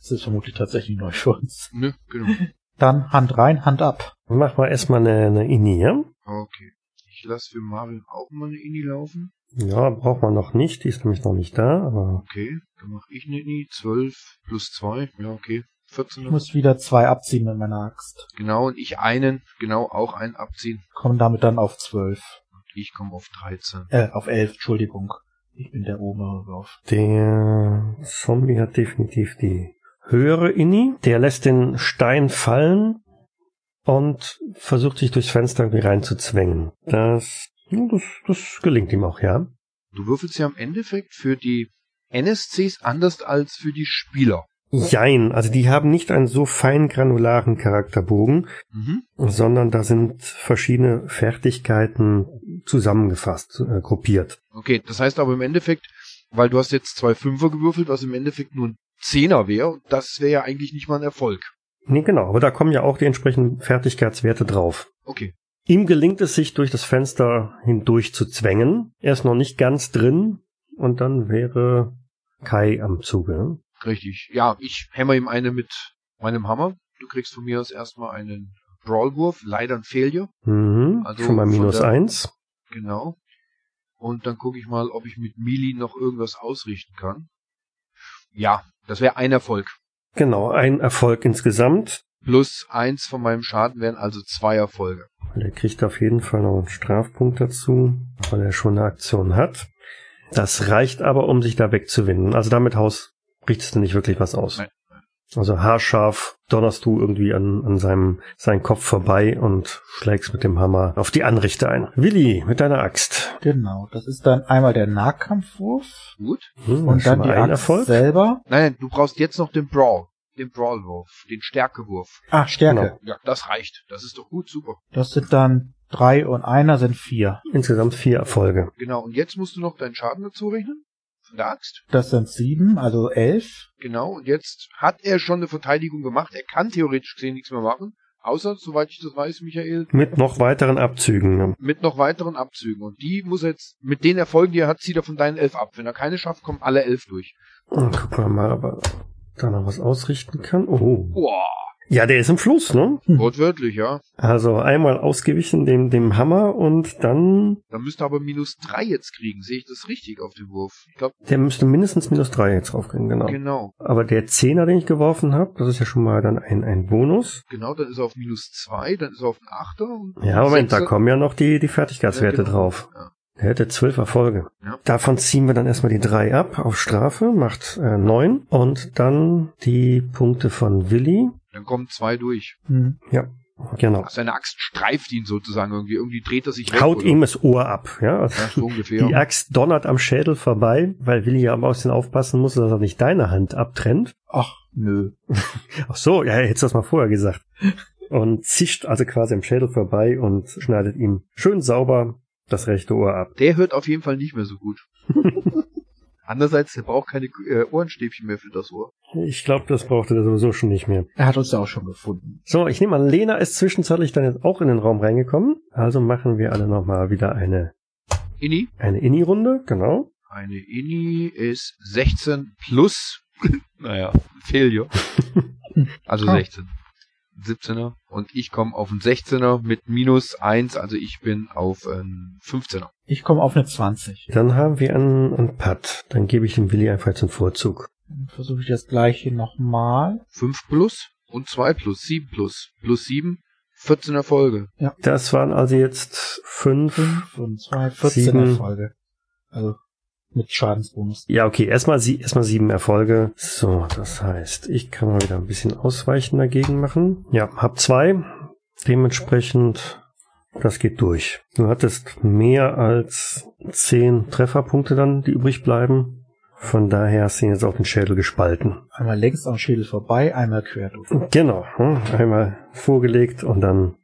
ist es vermutlich tatsächlich neu für uns. Ne, genau. *laughs* Dann Hand rein, Hand ab. Mach mal erstmal eine, eine Ini, ja? Okay. Ich lasse für Marion auch mal eine Ini laufen. Ja, braucht man noch nicht, die ist nämlich noch nicht da, aber Okay, dann mache ich eine Ini. 12 plus 2. Ja, okay. 14. Ich muss wieder zwei abziehen mit meiner Axt. Genau, und ich einen. Genau, auch einen abziehen. Komme damit dann auf zwölf. Ich komme auf 13. Äh, auf elf, Entschuldigung. Ich bin der obere auf. der Zombie hat definitiv die höhere Inni. Der lässt den Stein fallen und versucht sich durchs Fenster irgendwie reinzuzwängen. Das, das, das gelingt ihm auch, ja. Du würfelst ja im Endeffekt für die NSCs anders als für die Spieler. Jein, also die haben nicht einen so fein granularen Charakterbogen, Mhm. sondern da sind verschiedene Fertigkeiten zusammengefasst, äh, gruppiert. Okay, das heißt aber im Endeffekt, weil du hast jetzt zwei Fünfer gewürfelt, was im Endeffekt nur ein Zehner wäre, das wäre ja eigentlich nicht mal ein Erfolg. Nee, genau, aber da kommen ja auch die entsprechenden Fertigkeitswerte drauf. Okay. Ihm gelingt es, sich durch das Fenster hindurch zu zwängen. Er ist noch nicht ganz drin und dann wäre Kai am Zuge. Richtig. Ja, ich hämmer ihm eine mit meinem Hammer. Du kriegst von mir aus erstmal einen Brawlwurf, leider ein Failure. Mhm. Also Schon mal minus der- eins. Genau. Und dann gucke ich mal, ob ich mit Melee noch irgendwas ausrichten kann. Ja, das wäre ein Erfolg. Genau, ein Erfolg insgesamt. Plus eins von meinem Schaden wären also zwei Erfolge. Und er kriegt auf jeden Fall noch einen Strafpunkt dazu, weil er schon eine Aktion hat. Das reicht aber, um sich da wegzuwinden. Also damit Haus richtest du nicht wirklich was aus. Nein. Also haarscharf donnerst du irgendwie an, an seinem seinen Kopf vorbei und schlägst mit dem Hammer auf die Anrichte ein. Willi, mit deiner Axt. Genau, das ist dann einmal der Nahkampfwurf Gut. Hm, und dann die Axt Erfolg. selber. Nein, nein, du brauchst jetzt noch den Brawl. Den Brawlwurf. Den Stärkewurf. Ah, Stärke. Genau. Ja, das reicht. Das ist doch gut, super. Das sind dann drei und einer sind vier. Insgesamt vier Erfolge. Genau, und jetzt musst du noch deinen Schaden dazu rechnen. Von der Axt. Das sind sieben, also elf. Genau, und jetzt hat er schon eine Verteidigung gemacht. Er kann theoretisch gesehen nichts mehr machen. Außer, soweit ich das weiß, Michael, Mit noch weiteren Abzügen. mit noch weiteren Abzügen. Und die muss er jetzt, mit den Erfolgen, die er hat, zieht er von deinen elf ab. Wenn er keine schafft, kommen alle elf durch. Und gucken wir mal, ob er da noch was ausrichten kann. Oh. Boah, Ja, der ist im Fluss, ne? wortwörtlich, ja. Also einmal ausgewichen dem, dem Hammer und dann, Da müsste er aber minus drei jetzt kriegen. Sehe ich das richtig auf dem Wurf? Ich glaube, der müsste mindestens minus drei jetzt draufkriegen, genau. genau. Aber der Zehner, den ich geworfen habe, das ist ja schon mal dann ein, ein Bonus. Genau, dann ist er auf minus zwei, dann ist er auf einen Achter. Und Ja, Moment, da Sechser. kommen ja noch die, die Fertigkeitswerte Ja, genau. drauf. Ja. Er hätte zwölf Erfolge. Ja. Davon ziehen wir dann erstmal die drei ab auf Strafe, macht äh, neun. Und dann die Punkte von Willi. Dann kommen zwei durch. Hm. Genau. Seine Axt streift ihn sozusagen irgendwie. Irgendwie dreht er sich weg. Haut oder- ihm das Ohr ab, ja. Also Ja, so ungefähr. Die Axt donnert am Schädel vorbei, weil Willi ja am bisschen aufpassen muss, dass er nicht deine Hand abtrennt. Ach, nö. *laughs* Ach so, ja, hättest du das mal vorher gesagt. Und zischt also quasi am Schädel vorbei und schneidet ihm schön sauber das rechte Ohr ab. Der hört auf jeden Fall nicht mehr so gut. *laughs* Andererseits, der braucht keine äh, Ohrenstäbchen mehr für das Ohr. Ich glaube, das brauchte er sowieso schon nicht mehr. Er hat uns ja auch schon gefunden. So, ich nehme an, Lena ist zwischenzeitlich dann jetzt auch in den Raum reingekommen. Also machen wir alle nochmal wieder eine, Inni? eine Inni-Runde, genau. Eine Inni ist 16 plus, *laughs* naja, Failure. *laughs* Also Ah. 16. 17er. Und ich komme auf einen 16er mit minus 1, also ich bin auf einen 15er. Ich komme auf eine 20. Dann haben wir einen, einen Putt. Dann gebe ich dem Willi einfach zum Vorzug. Dann versuche ich das gleiche nochmal. 5 plus und 2 plus, 7 plus, plus 7, 14 Erfolge. Das waren also jetzt fünf. 5 und 2, 14 Sieben. Erfolge. Also mit Schadensbonus. Ja, okay, erstmal sie, erstmal sieben Erfolge. So, das heißt, ich kann mal wieder ein bisschen ausweichen dagegen machen. Ja, hab zwei. Dementsprechend, das geht durch. Du hattest mehr als zehn Trefferpunkte dann, die übrig bleiben. Von daher hast du ihn jetzt auf den Schädel gespalten. Einmal längs am Schädel vorbei, einmal quer durch. Genau, hm, einmal vorgelegt und dann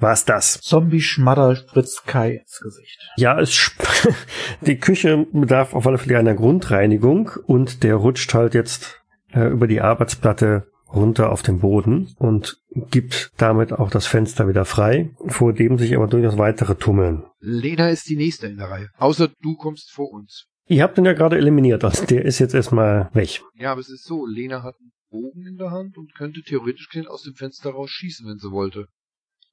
war's das. Zombie-Schmadder spritzt Kai ins Gesicht. Ja, es sp- *laughs* die Küche bedarf auf alle Fälle einer Grundreinigung und der rutscht halt jetzt äh, über die Arbeitsplatte runter auf den Boden und gibt damit auch das Fenster wieder frei, vor dem sich aber durchaus weitere tummeln. Lena ist die nächste in der Reihe. Außer du kommst vor uns. Ihr habt ihn ja gerade eliminiert, also der ist jetzt erstmal weg. Ja, aber es ist so, Lena hat einen Bogen in der Hand und könnte theoretisch gesehen aus dem Fenster raus schießen, wenn sie wollte.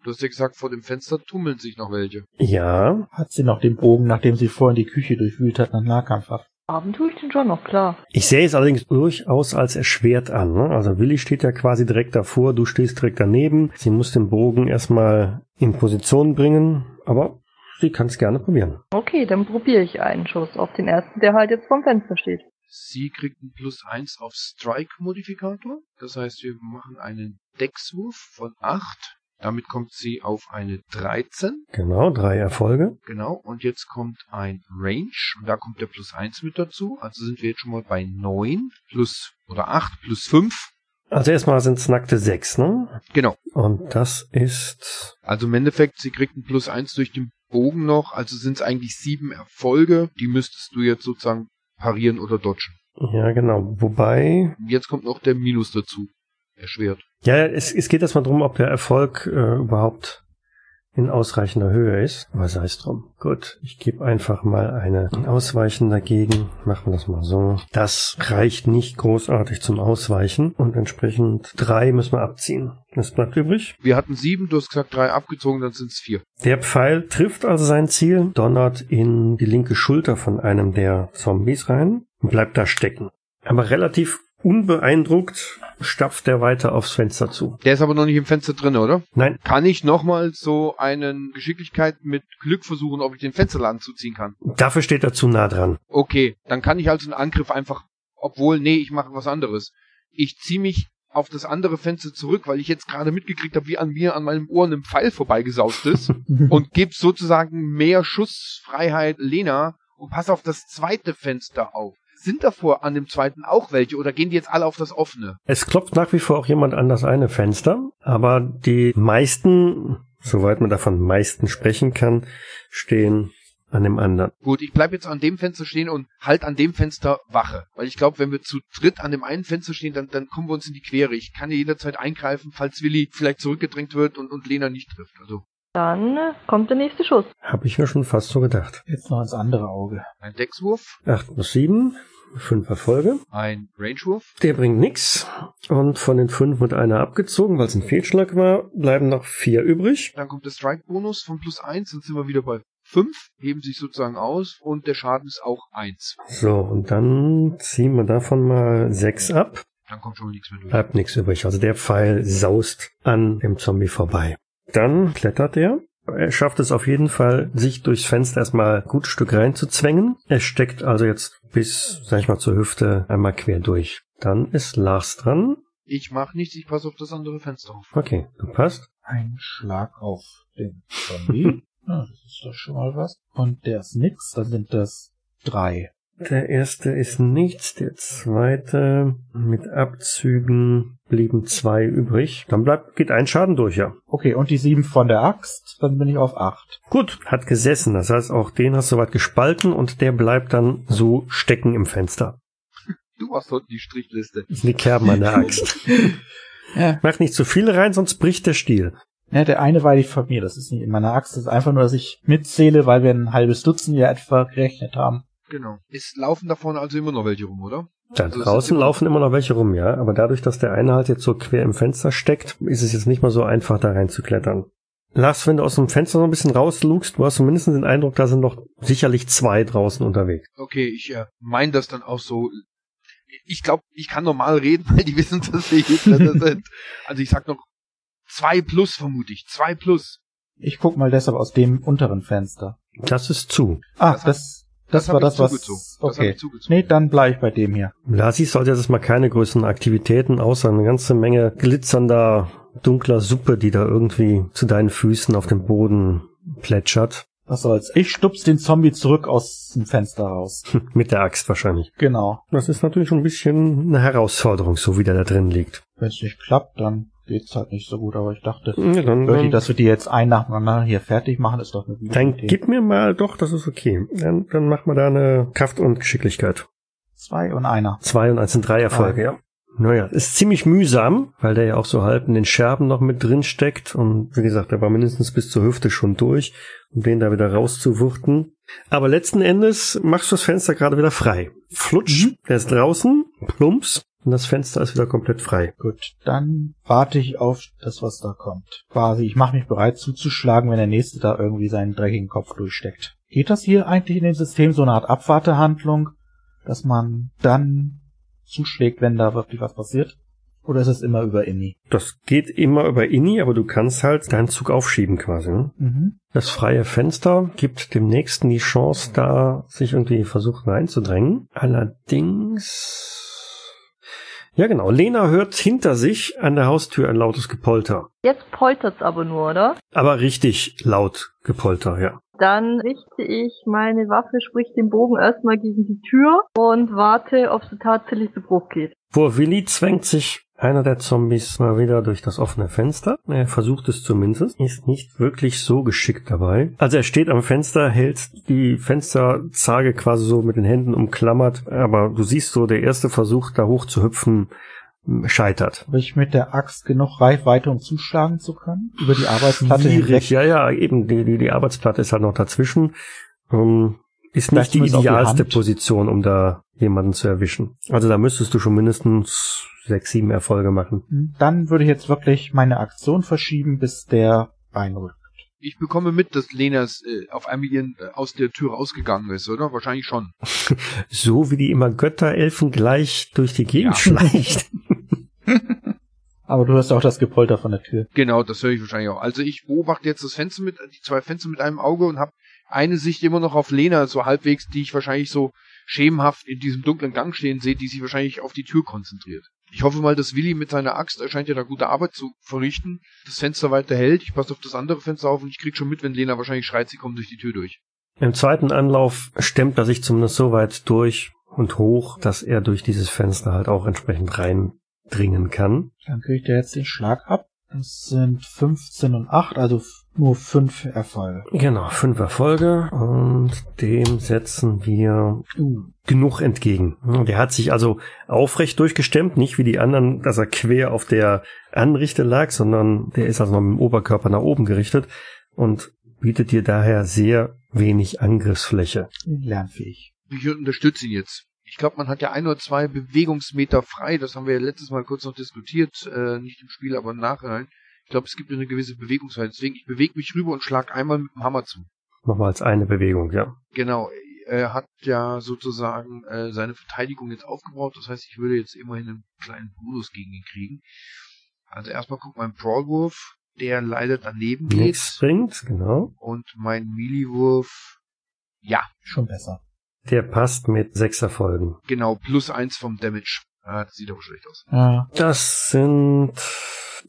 Du hast ja gesagt, vor dem Fenster tummeln sich noch welche. Ja, Hat sie noch den Bogen, nachdem sie vorhin die Küche durchwühlt hat, nach Nahkampfwaffen? Haben tue ich den schon noch, klar. ich sehe es allerdings durchaus als erschwert an. Ne? Also Willi steht ja quasi direkt davor, du stehst direkt daneben. Sie muss den Bogen erstmal in Position bringen, aber sie kann es gerne probieren. Okay, dann probiere ich einen Schuss auf den ersten, der halt jetzt vorm Fenster steht. Sie kriegt einen plus 1 auf Strike-Modifikator. Das heißt, wir machen einen Deckswurf von 8. Damit kommt sie auf eine 13. Genau, drei Erfolge. Genau. Und jetzt kommt ein Range. Und da kommt der plus 1 mit dazu. Also sind wir jetzt schon mal bei 9 plus oder 8 plus 5. Also erstmal sind es nackte sechs, ne? Genau. Und das ist Also im Endeffekt, sie kriegt einen plus 1 durch den Bogen noch. Also sind es eigentlich sieben Erfolge. Die müsstest du jetzt sozusagen parieren oder dodgen. ja genau. Wobei, Jetzt kommt noch der Minus dazu. Erschwert. ja, es, es geht erstmal drum, ob der Erfolg äh, überhaupt in ausreichender Höhe ist. Aber sei es drum. Gut, ich gebe einfach mal eine Ausweichen dagegen. Machen wir das mal so. Das reicht nicht großartig zum Ausweichen und entsprechend drei müssen wir abziehen. Das bleibt übrig. Wir hatten sieben, du hast gesagt drei abgezogen, dann sind es vier. Der Pfeil trifft also sein Ziel, donnert in die linke Schulter von einem der Zombies rein und bleibt da stecken. Aber relativ unbeeindruckt stapft er weiter aufs Fenster zu. Der ist aber noch nicht im Fenster drin, oder? Nein, Kann ich nochmal so einen Geschicklichkeit mit Glück versuchen, ob ich den Fensterladen zuziehen kann? dafür steht er zu nah dran. Okay, dann kann ich also einen Angriff einfach, obwohl, nee, ich mache was anderes. Ich ziehe mich auf das andere Fenster zurück, weil ich jetzt gerade mitgekriegt habe, wie an mir an meinem Ohr ein Pfeil vorbeigesaust ist *laughs* und gebe sozusagen mehr Schussfreiheit Lena und pass auf das zweite Fenster auf. Sind davor an dem zweiten auch welche oder gehen die jetzt alle auf das offene? Es klopft nach wie vor auch jemand an das eine Fenster, aber die meisten, soweit man davon meisten sprechen kann, stehen an dem anderen. Gut, ich bleib jetzt an dem Fenster stehen und halt an dem Fenster Wache. Weil ich glaube, wenn wir zu dritt an dem einen Fenster stehen, dann, dann kommen wir uns in die Quere. Ich kann ja jederzeit eingreifen, falls Willi vielleicht zurückgedrängt wird und, und Lena nicht trifft. Also Dann kommt der nächste Schuss. Habe ich mir schon fast so gedacht. Jetzt noch ins andere Auge. ein Deckswurf, 8 plus 7, 5 Erfolge. ein Rangewurf, Der bringt nix. Und von den 5 wird einer abgezogen, weil es ein Fehlschlag war, bleiben noch 4 übrig. dann kommt der Strike-Bonus von plus eins, dann sind wir wieder bei fünf, heben sich sozusagen aus und der Schaden ist auch eins. So, und dann ziehen wir davon mal 6 ab. Dann kommt schon mal nichts mehr durch. Bleibt nichts übrig. Also der Pfeil saust an dem Zombie vorbei. Dann klettert er. Er schafft es auf jeden Fall, sich durchs Fenster erstmal ein gutes Stück reinzuzwängen. Er steckt also jetzt bis, sag ich mal, zur Hüfte einmal quer durch. Dann ist Lars dran. Ich mach nichts, ich passe auf das andere Fenster auf. Okay, du passt. Ein Schlag auf den Zombie. ja, *laughs* das ist doch schon mal was. Und der ist nix, dann sind das drei. Der erste ist nichts, der zweite mit Abzügen blieben zwei übrig. Dann bleibt, geht ein Schaden durch, ja. Okay, und die sieben von der Axt, dann bin ich auf acht. Gut, hat gesessen. Das heißt, auch den hast du weit gespalten und der bleibt dann so stecken im Fenster. Du machst heute die Strichliste. Das sind die Kerben an der Axt. *laughs* Ja. Mach nicht zu viele rein, sonst bricht der Stiel. ja, der eine war nicht von mir, das ist nicht in meiner Axt, das ist einfach nur, dass ich mitzähle, weil wir ein halbes Dutzend ja etwa gerechnet haben. Genau. Es laufen da vorne also immer noch welche rum, oder? Da Also draußen laufen immer noch welche rum, ja. Aber dadurch, dass der eine halt jetzt so quer im Fenster steckt, ist es jetzt nicht mal so einfach, da reinzuklettern. Lars, wenn du aus dem Fenster so ein bisschen rauslugst, du hast zumindest den Eindruck, da sind noch sicherlich zwei draußen unterwegs. Okay, ich äh, meine das dann auch so. Ich glaube, ich kann normal reden, *laughs* weil die wissen, dass wir hier sind. *laughs* Also ich sag noch zwei plus vermute ich. Zwei plus. Ich guck mal deshalb aus dem unteren Fenster. Das ist zu. Ah, Das das, das, hab war ich das, was. zugezogen. Das Okay. ich zugezogen. Nee, dann bleib ich bei dem hier. Siehst sollte jetzt mal keine größeren Aktivitäten, außer eine ganze Menge glitzernder, dunkler Suppe, die da irgendwie zu deinen Füßen auf dem Boden plätschert. Was soll's. Ich stups den Zombie zurück aus dem Fenster raus. *laughs* Mit der Axt wahrscheinlich. Genau. Das ist natürlich schon ein bisschen eine Herausforderung, so wie der da drin liegt. Wenn's nicht klappt, dann geht's halt nicht so gut, aber ich dachte, Ja, dann, wirklich, dass wir die jetzt ein nacheinander hier fertig machen, ist doch eine gute dann Idee. gib mir mal, doch, das ist okay. Dann, dann machen wir da eine Kraft und Geschicklichkeit. Zwei und einer. Zwei und eins sind drei Erfolge, ja. Naja, ist ziemlich mühsam, weil der ja auch so halb in den Scherben noch mit drin steckt. Und wie gesagt, der war mindestens bis zur Hüfte schon durch, um den da wieder rauszuwuchten. Aber letzten Endes machst du das Fenster gerade wieder frei. Flutsch, der ist draußen, plumps, und das Fenster ist wieder komplett frei. Gut, dann warte ich auf das, was da kommt. Quasi, ich mache mich bereit zuzuschlagen, wenn der Nächste da irgendwie seinen dreckigen Kopf durchsteckt. Geht das hier eigentlich in dem System so eine Art Abwartehandlung, dass man dann zuschlägt, wenn da wirklich was passiert? Oder ist es immer über Inni? Das geht immer über Inni, aber du kannst halt deinen Zug aufschieben quasi. Ne? Mhm. Das freie Fenster gibt dem Nächsten die Chance, da sich irgendwie versuchen reinzudrängen. Allerdings. Ja, genau. Lena hört hinter sich an der Haustür ein lautes Gepolter. Jetzt poltert's aber nur, oder? Aber richtig laut Gepolter, ja. Dann richte ich meine Waffe, sprich den Bogen erstmal gegen die Tür und warte, ob sie tatsächlich zu Bruch geht. Vor Willi zwängt sich einer der Zombies mal wieder durch das offene Fenster. Er versucht es zumindest, ist nicht wirklich so geschickt dabei. Also er steht am Fenster, hält die Fensterzage quasi so mit den Händen umklammert, aber du siehst so, der erste Versuch da hoch zu hüpfen scheitert. Habe ich mit der Axt genug Reichweite, um zuschlagen zu können? Über die Arbeitsplatte Schwierig, hinweg? ja, ja, eben, die, die, die Arbeitsplatte ist halt noch dazwischen. Ähm, ist nicht die die idealste Hand. Position, um da jemanden zu erwischen. Also da müsstest du schon mindestens sechs, sieben Erfolge machen. Dann würde ich jetzt wirklich meine Aktion verschieben, bis der reinrückt. Ich bekomme mit, dass Lenas äh, auf einmal ihren, äh, aus der Tür rausgegangen ist, oder? Wahrscheinlich schon. *laughs* So wie die immer Götterelfen gleich durch die Gegend Ja. schleicht. *laughs* *laughs* Aber du hörst auch das Gepolter von der Tür. Genau, das höre ich wahrscheinlich auch. Also ich beobachte jetzt das Fenster mit, die zwei Fenster mit einem Auge und habe eine Sicht immer noch auf Lena, so halbwegs, die ich wahrscheinlich so schemenhaft in diesem dunklen Gang stehen sehe, die sich wahrscheinlich auf die Tür konzentriert. Ich hoffe mal, dass Willi mit seiner Axt, er scheint ja da gute Arbeit zu verrichten, das Fenster weiter hält. Ich passe auf das andere Fenster auf und ich krieg schon mit, wenn Lena wahrscheinlich schreit, sie kommt durch die Tür durch. Im zweiten Anlauf stemmt er sich zumindest so weit durch und hoch, dass er durch dieses Fenster halt auch entsprechend reindringen kann. Dann kriegt er jetzt den Schlag ab. Das sind 15 und 8, also nur 5 Erfolge. Genau, fünf Erfolge und dem setzen wir Uh. genug entgegen. Der hat sich also aufrecht durchgestemmt, nicht wie die anderen, dass er quer auf der Anrichte lag, sondern der ist also noch mit dem Oberkörper nach oben gerichtet und bietet dir daher sehr wenig Angriffsfläche. Lernfähig. Ich unterstütze ihn jetzt. Ich glaube, man hat ja ein oder zwei Bewegungsmeter frei. Das haben wir ja letztes Mal kurz noch diskutiert. Äh, nicht im Spiel, aber im Nachhinein. Ich glaube, es gibt eine gewisse Bewegungsfreiheit. Deswegen, ich bewege mich rüber und schlag einmal mit dem Hammer zu. Nochmal als eine Bewegung, ja. Genau. Er hat ja sozusagen äh, seine Verteidigung jetzt aufgebaut. Das heißt, ich würde jetzt immerhin einen kleinen Bonus gegen ihn kriegen. Also erstmal guckt mein Prowlwurf, der leider daneben geht. Nichts bringt, genau. Und mein Melee-Wurf, ja, Schon besser. Der passt mit sechs Erfolgen. genau, plus eins vom Damage. Ah, das sieht aber schlecht aus. Ja, Das sind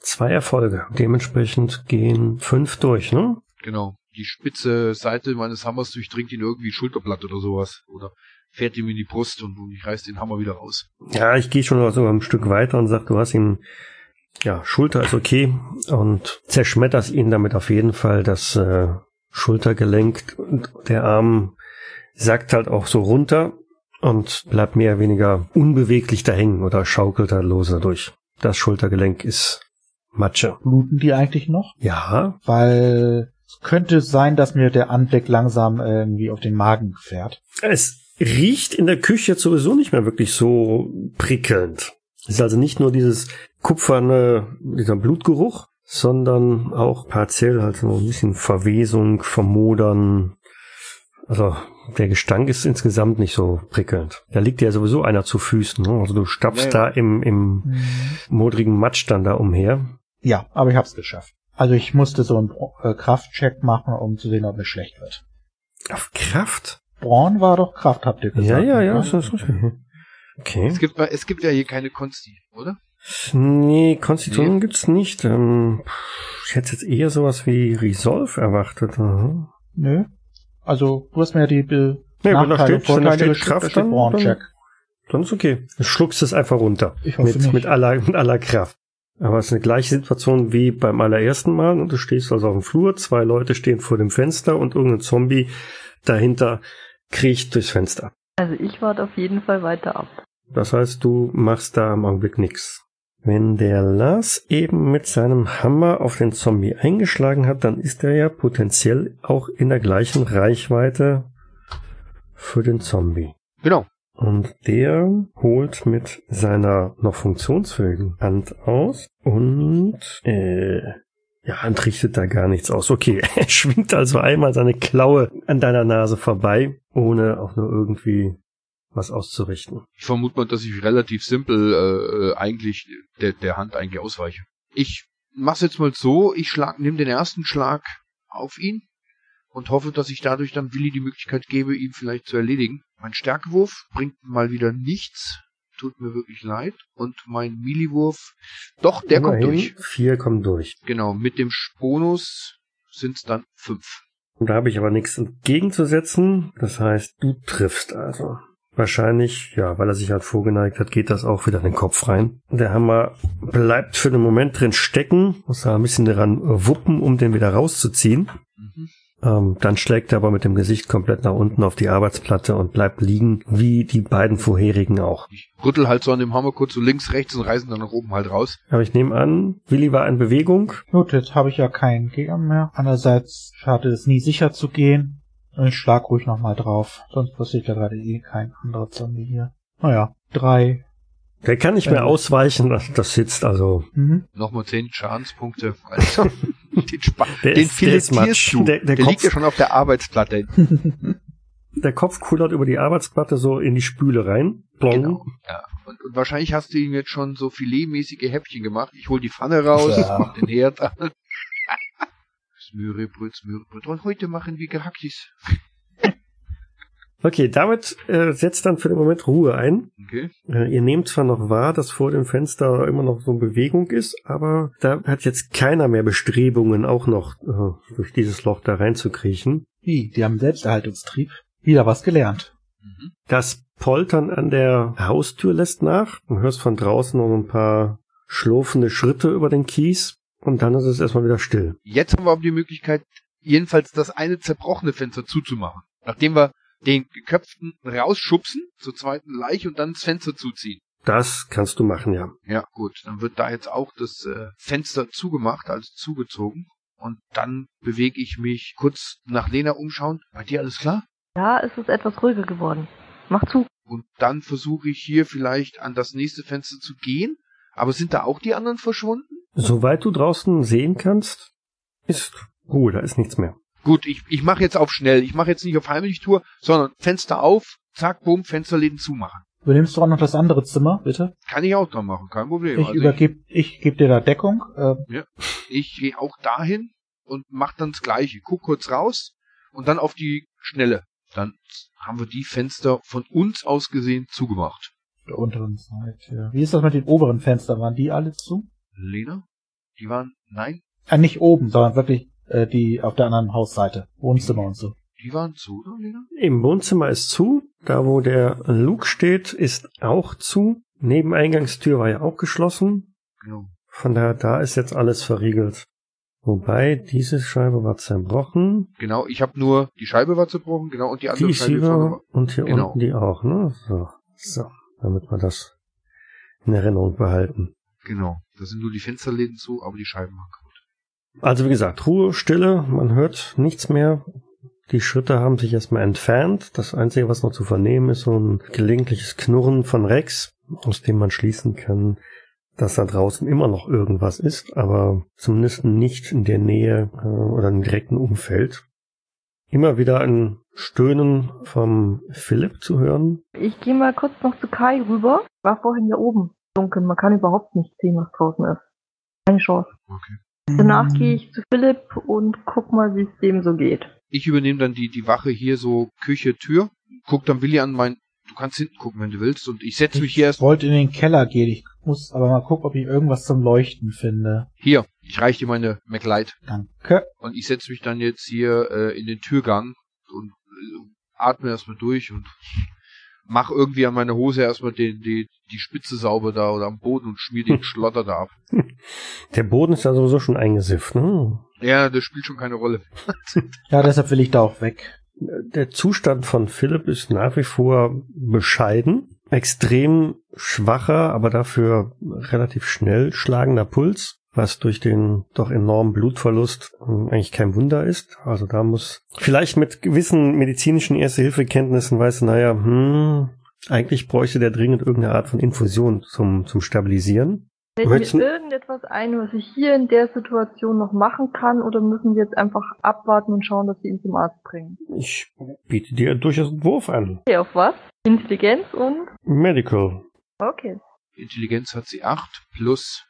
zwei Erfolge. Dementsprechend gehen fünf durch, ne? Genau. Die spitze Seite meines Hammers durchdringt ihn irgendwie Schulterblatt oder sowas. Oder fährt ihm in die Brust und ich reiß den Hammer wieder raus. Ja, ich gehe schon so ein Stück weiter und sag, du hast ihn, ja, Schulter ist okay und zerschmetterst ihn damit auf jeden Fall das äh, Schultergelenk und der Arm sackt halt auch so runter und bleibt mehr oder weniger unbeweglich da hängen oder schaukelt da lose durch. Das Schultergelenk ist Matsche. bluten die eigentlich noch? Ja, Weil es könnte sein, dass mir der Anblick langsam irgendwie auf den Magen fährt. es riecht in der Küche sowieso nicht mehr wirklich so prickelnd. Es ist also nicht nur dieses kupferne, dieser Blutgeruch, sondern auch partiell halt so ein bisschen Verwesung, Vermodern. Also der Gestank ist insgesamt nicht so prickelnd. Da liegt ja sowieso einer zu Füßen. Ne? Also du stapfst Ja, ja. da im, im Mhm. modrigen Matsch dann da umher. Ja, aber ich hab's geschafft. Also ich musste so einen äh, Kraftcheck machen, um zu sehen, ob mir schlecht wird. Auf Kraft? Braun war doch Kraft, habt ihr Ja, gesagt. ja, ne? ja, das ist richtig. Okay. Es gibt, es gibt ja hier keine Konsti, oder? Nee, Konstitution gibt's nicht. Ähm, ich hätte jetzt eher sowas wie Resolve erwartet. Aha. Nö. Also, du hast mir ja die Be Nee, wenn da Nachteile steht- wenn da Vorteile steht Kraft, da steht dann- Braun-Check. Dann ist okay. Du schluckst es einfach runter. Ich hoffe mit, nicht. mit aller, mit aller Kraft. Aber es ist eine gleiche Situation wie beim allerersten Mal und du stehst also auf dem Flur, zwei Leute stehen vor dem Fenster und irgendein Zombie dahinter kriecht durchs Fenster. Also ich warte auf jeden Fall weiter ab. Das heißt, du machst da im Augenblick nix. Wenn der Lars eben mit seinem Hammer auf den Zombie eingeschlagen hat, dann ist er ja potenziell auch in der gleichen Reichweite für den Zombie. Genau. Und der holt mit seiner noch funktionsfähigen Hand aus und äh, ja, Hand richtet da gar nichts aus. Okay, *laughs* er schwingt also einmal seine Klaue an deiner Nase vorbei, ohne auch nur irgendwie was auszurichten. Ich vermute mal, dass ich relativ simpel äh, eigentlich der, der Hand eigentlich ausweiche. Ich mach's jetzt mal so, ich schlag, nimm den ersten Schlag auf ihn und hoffe, dass ich dadurch dann Willi die Möglichkeit gebe, ihn vielleicht zu erledigen. Mein Stärkewurf bringt mal wieder nichts. Tut mir wirklich leid. Und mein Miliwurf, doch, der kommt Immerhin, durch. Vier kommen durch. Genau, mit dem Bonus sind's dann fünf. Und da habe ich aber nichts entgegenzusetzen. Das heißt, du triffst also. Wahrscheinlich, ja, weil er sich halt vorgeneigt hat, geht das auch wieder in den Kopf rein. Der Hammer bleibt für den Moment drin stecken, muss da ein bisschen daran wuppen, um den wieder rauszuziehen. Mhm. Ähm, dann schlägt er aber mit dem Gesicht komplett nach unten auf die Arbeitsplatte und bleibt liegen, wie die beiden vorherigen auch. Ich rüttel halt so an dem Hammer kurz so links, rechts und reißen dann nach oben halt raus. Aber ich nehme an, Willi war in Bewegung. Gut, jetzt habe ich ja keinen Gegner mehr. Andererseits schade es nie sicher zu gehen. Und ich schlag ruhig nochmal drauf. Sonst passiert ja gerade eh kein anderer Zombie hier. Naja, drei. Der kann nicht mehr Ja. ausweichen, das, sitzt also. Mhm. Nochmal zehn Schadenspunkte. Also, *laughs* den, Spa Der den ist- der ist matsch. filetierst du. Der- der Der, Kopf- liegt ja schon auf der Arbeitsplatte. *laughs* Der Kopf kullert über die Arbeitsplatte so in die Spüle rein. Plong. Genau. Ja. Und, und wahrscheinlich hast du ihm jetzt schon so filetmäßige Häppchen gemacht. Ich hol die Pfanne raus, Ja. mach den Herd an. *laughs* Smörebröt, Smörebröt. Und heute machen wir gehacktes. Okay, damit äh, setzt dann für den Moment Ruhe ein. Okay. Äh, ihr nehmt zwar noch wahr, dass vor dem Fenster immer noch so Bewegung ist, aber da hat jetzt keiner mehr Bestrebungen, auch noch äh, durch dieses Loch da reinzukriechen. Wie, die haben Selbsterhaltungstrieb. Wieder was gelernt. Mhm. Das Poltern an der Haustür lässt nach. Du hörst von draußen noch ein paar schlurfende Schritte über den Kies und dann ist es erstmal wieder still. Jetzt haben wir aber die Möglichkeit, jedenfalls das eine zerbrochene Fenster zuzumachen. Nachdem wir den geköpften rausschubsen zur zweiten Leiche und dann das Fenster zuziehen. Das kannst du machen, ja. Ja, gut, dann wird da jetzt auch das äh, Fenster zugemacht, also zugezogen. Und dann bewege ich mich kurz nach Lena umschauen. Bei dir alles klar? Ja, es ist etwas ruhiger geworden. Mach zu. Und dann versuche ich hier vielleicht an das nächste Fenster zu gehen. Aber sind da auch die anderen verschwunden? Soweit du draußen sehen kannst, ist Ruhe, da ist nichts mehr. Gut, ich, ich mache jetzt auf schnell. Ich mache jetzt nicht auf Heimlichtour, sondern Fenster auf, zack, bumm, Fensterläden zumachen. Übernimmst du auch noch das andere Zimmer, bitte? Kann ich auch dran machen, kein Problem. Ich Also übergebe, ich gebe dir da Deckung. Äh, ich, ich gehe auch dahin und mach dann das Gleiche. Guck kurz raus und dann auf die Schnelle. Dann haben wir die Fenster von uns aus gesehen zugemacht. der unteren Seite. Wie ist das mit den oberen Fenstern? Waren die alle zu? Lena? Die waren, nein, Äh, nicht oben, sondern wirklich äh, die auf der anderen Hausseite. Wohnzimmer und so. die waren zu, oder Lena? Im Wohnzimmer ist zu. Da, wo der Luke steht, ist auch zu. Nebeneingangstür war ja auch geschlossen. Genau. Von daher, da ist jetzt alles verriegelt. Wobei, diese Scheibe war zerbrochen. Genau, ich habe nur, die Scheibe war zerbrochen, genau, und die andere Die Scheibe hier war. und hier Genau. unten die auch, ne? So, so, damit wir das in Erinnerung behalten. Genau. Da sind nur die Fensterläden zu, aber die Scheiben waren. Also wie gesagt, Ruhe, Stille, man hört nichts mehr. Die Schritte haben sich erstmal entfernt. Das Einzige, was noch zu vernehmen ist, so ein gelegentliches Knurren von Rex, aus dem man schließen kann, dass da draußen immer noch irgendwas ist, aber zumindest nicht in der Nähe äh, oder im direkten Umfeld. Immer wieder ein Stöhnen vom Philipp zu hören. Ich gehe mal kurz noch zu Kai rüber. War vorhin hier oben dunkel. Man kann überhaupt nicht sehen, was draußen ist. Keine Chance. Okay. Danach gehe ich zu Philipp und guck mal, wie es dem so geht. Ich übernehme dann die, die Wache hier so Küche, Tür. Guck dann Willi an mein, du kannst hinten gucken, wenn du willst. Und ich setze mich hier erst. Ich wollte in den Keller gehen. Ich muss aber mal gucken, ob ich irgendwas zum Leuchten finde. Hier, ich reiche dir meine MacLight. Danke. Und ich setze mich dann jetzt hier äh, in den Türgang und äh, atme erstmal durch und mach irgendwie an meiner Hose erstmal den, die, die Spitze sauber da oder am Boden und schmier den *laughs* Schlotter da ab. Der Boden ist ja sowieso schon eingesifft, ne? Ja, das spielt schon keine Rolle. *laughs* Ja, deshalb will ich da auch weg. Der Zustand von Philipp ist nach wie vor bescheiden, extrem schwacher, aber dafür relativ schnell schlagender Puls, was durch den doch enormen Blutverlust ähm, eigentlich kein Wunder ist. Also da muss vielleicht mit gewissen medizinischen Erste-Hilfe-Kenntnissen weiß, naja, hm, eigentlich bräuchte der dringend irgendeine Art von Infusion zum, zum Stabilisieren. Fällt du- mir irgendetwas ein, was ich hier in der Situation noch machen kann oder müssen wir jetzt einfach abwarten und schauen, dass wir ihn zum Arzt bringen? Ich biete dir durchaus einen Wurf an. Okay, auf was? Intelligenz und? Medical. Okay. Intelligenz hat sie 8 plus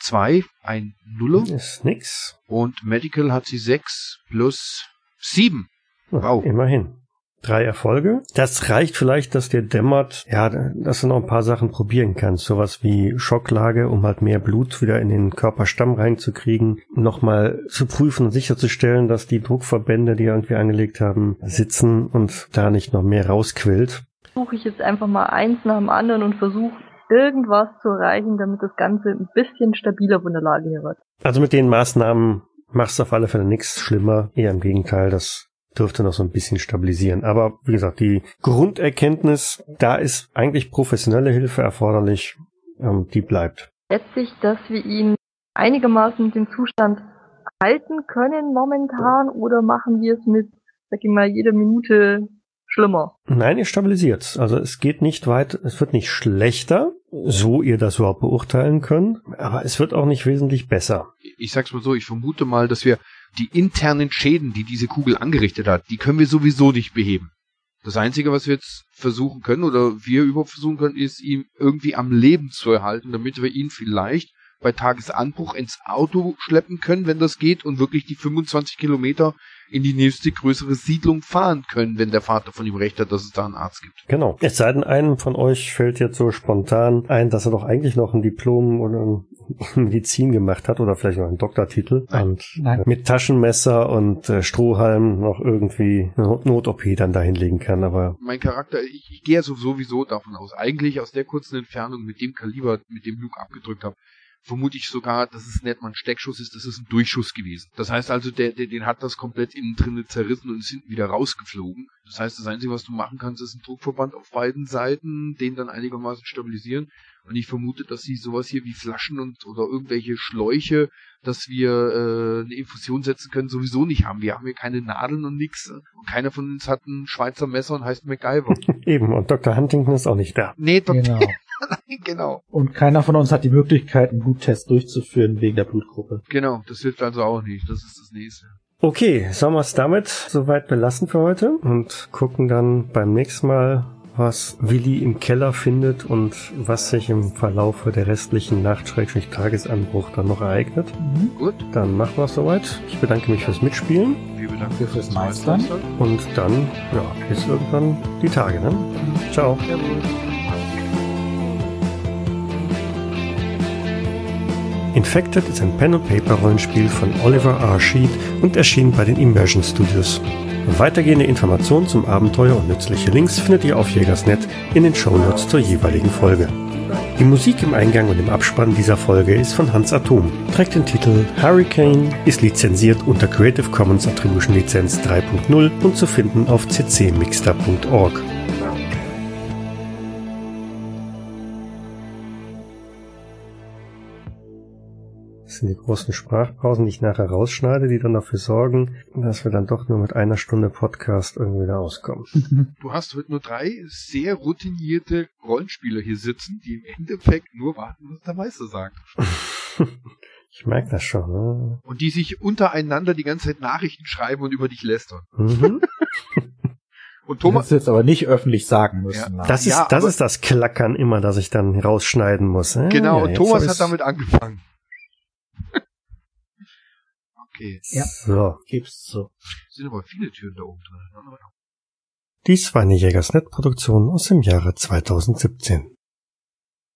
2, ein Nuller. Ist nix. Und Medical hat sie 6 plus 7. Wow. Immerhin. Drei Erfolge. Das reicht vielleicht, dass dir dämmert, ja, dass du noch ein paar Sachen probieren kannst. Sowas wie Schocklage, um halt mehr Blut wieder in den Körperstamm reinzukriegen. Nochmal zu prüfen und sicherzustellen, dass die Druckverbände, die irgendwie angelegt haben, sitzen und da nicht noch mehr rausquillt. Suche ich jetzt einfach mal eins nach dem anderen und versuche irgendwas zu erreichen, damit das Ganze ein bisschen stabiler von der Lage her wird. Also mit den Maßnahmen machst du auf alle Fälle nichts schlimmer. Eher im Gegenteil, das dürfte noch so ein bisschen stabilisieren. Aber wie gesagt, die Grunderkenntnis, da ist eigentlich professionelle Hilfe erforderlich, ähm, die bleibt. Schätze ich, dass wir ihn einigermaßen mit dem Zustand halten können momentan oder machen wir es mit, sag ich mal, jeder Minute schlimmer? Nein, ihr stabilisiert. Also es geht nicht weit, es wird nicht schlechter, so ihr das überhaupt beurteilen könnt, aber es wird auch nicht wesentlich besser. Ich sag's mal so, ich vermute mal, dass wir die internen Schäden, die diese Kugel angerichtet hat, die können wir sowieso nicht beheben. Das Einzige, was wir jetzt versuchen können oder wir überhaupt versuchen können, ist ihn irgendwie am Leben zu erhalten, damit wir ihn vielleicht bei Tagesanbruch ins Auto schleppen können, wenn das geht, und wirklich die 25 Kilometer in die nächste größere Siedlung fahren können, wenn der Vater von ihm recht hat, dass es da einen Arzt gibt. Genau. Es sei denn, einem von euch fällt jetzt so spontan ein, dass er doch eigentlich noch ein Diplom oder ein *laughs* Medizin gemacht hat oder vielleicht noch einen Doktortitel Nein. und Nein. äh, mit Taschenmesser und äh, Strohhalm noch irgendwie eine Not-OP dann da hinlegen kann, aber Mein Charakter, ich, ich gehe ja so- sowieso davon aus, eigentlich aus der kurzen Entfernung mit dem Kaliber, mit dem Luke abgedrückt habe, vermute ich sogar, dass es nicht mal ein Steckschuss ist, das ist ein Durchschuss gewesen. Das heißt also, der, der, den hat das komplett innen drin zerrissen und ist hinten wieder rausgeflogen. Das heißt, das Einzige, was du machen kannst, ist ein Druckverband auf beiden Seiten, den dann einigermaßen stabilisieren. Und ich vermute, dass sie sowas hier wie Flaschen und oder irgendwelche Schläuche, dass wir äh, eine Infusion setzen können, sowieso nicht haben. Wir haben hier keine Nadeln und nix. Und keiner von uns hat ein Schweizer Messer und heißt MacGyver. *laughs* eben. Und Dr. Huntington ist auch nicht da. nee, doch, Genau. *laughs* *laughs* genau. Und keiner von uns hat die Möglichkeit, einen Bluttest durchzuführen wegen der Blutgruppe. Genau, das hilft also auch nicht. Das ist das nächste. Okay, sollen wir es damit soweit belassen für heute und gucken dann beim nächsten Mal, was Willi im Keller findet und was sich im Verlaufe der restlichen Nacht, Schrägstrich Tagesanbruch dann noch ereignet. Gut, Dann machen wir es soweit. Ich bedanke mich fürs Mitspielen wir bedanken Danke fürs uns Meistern. und dann, ja, bis irgendwann die Tage, ne? Ciao. Infected ist ein Pen-and-Paper-Rollenspiel von Oliver R. Sheet und erschien bei den Immersion Studios. Weitergehende Informationen zum Abenteuer und nützliche Links findet ihr auf Jägersnet in den Shownotes zur jeweiligen Folge. Die Musik im Eingang und im Abspann dieser Folge ist von Hans Atom, trägt den Titel Hurricane, ist lizenziert unter Creative Commons Attribution Lizenz 3.0 und zu finden auf ccmixter.org. sind die großen Sprachpausen, die ich nachher rausschneide, die dann dafür sorgen, dass wir dann doch nur mit einer Stunde Podcast irgendwie wieder auskommen. Du hast heute nur drei sehr routinierte Rollenspieler hier sitzen, die im Endeffekt nur warten, was der Meister sagt. *laughs* ich merke das schon. Ne? Und die sich untereinander die ganze Zeit Nachrichten schreiben und über dich lästern. Mhm. *laughs* Und Thomas Thomas, jetzt aber nicht öffentlich sagen müssen. Ja. Das ist, Ja, das ist das Klackern immer, das ich dann rausschneiden muss. Äh, genau, ja, und jetzt Thomas hat damit angefangen. Okay, Ja. So. Gib's so. sind aber viele Türen da oben drin. Dies war eine Jägersnet-Produktion aus dem Jahre 2017.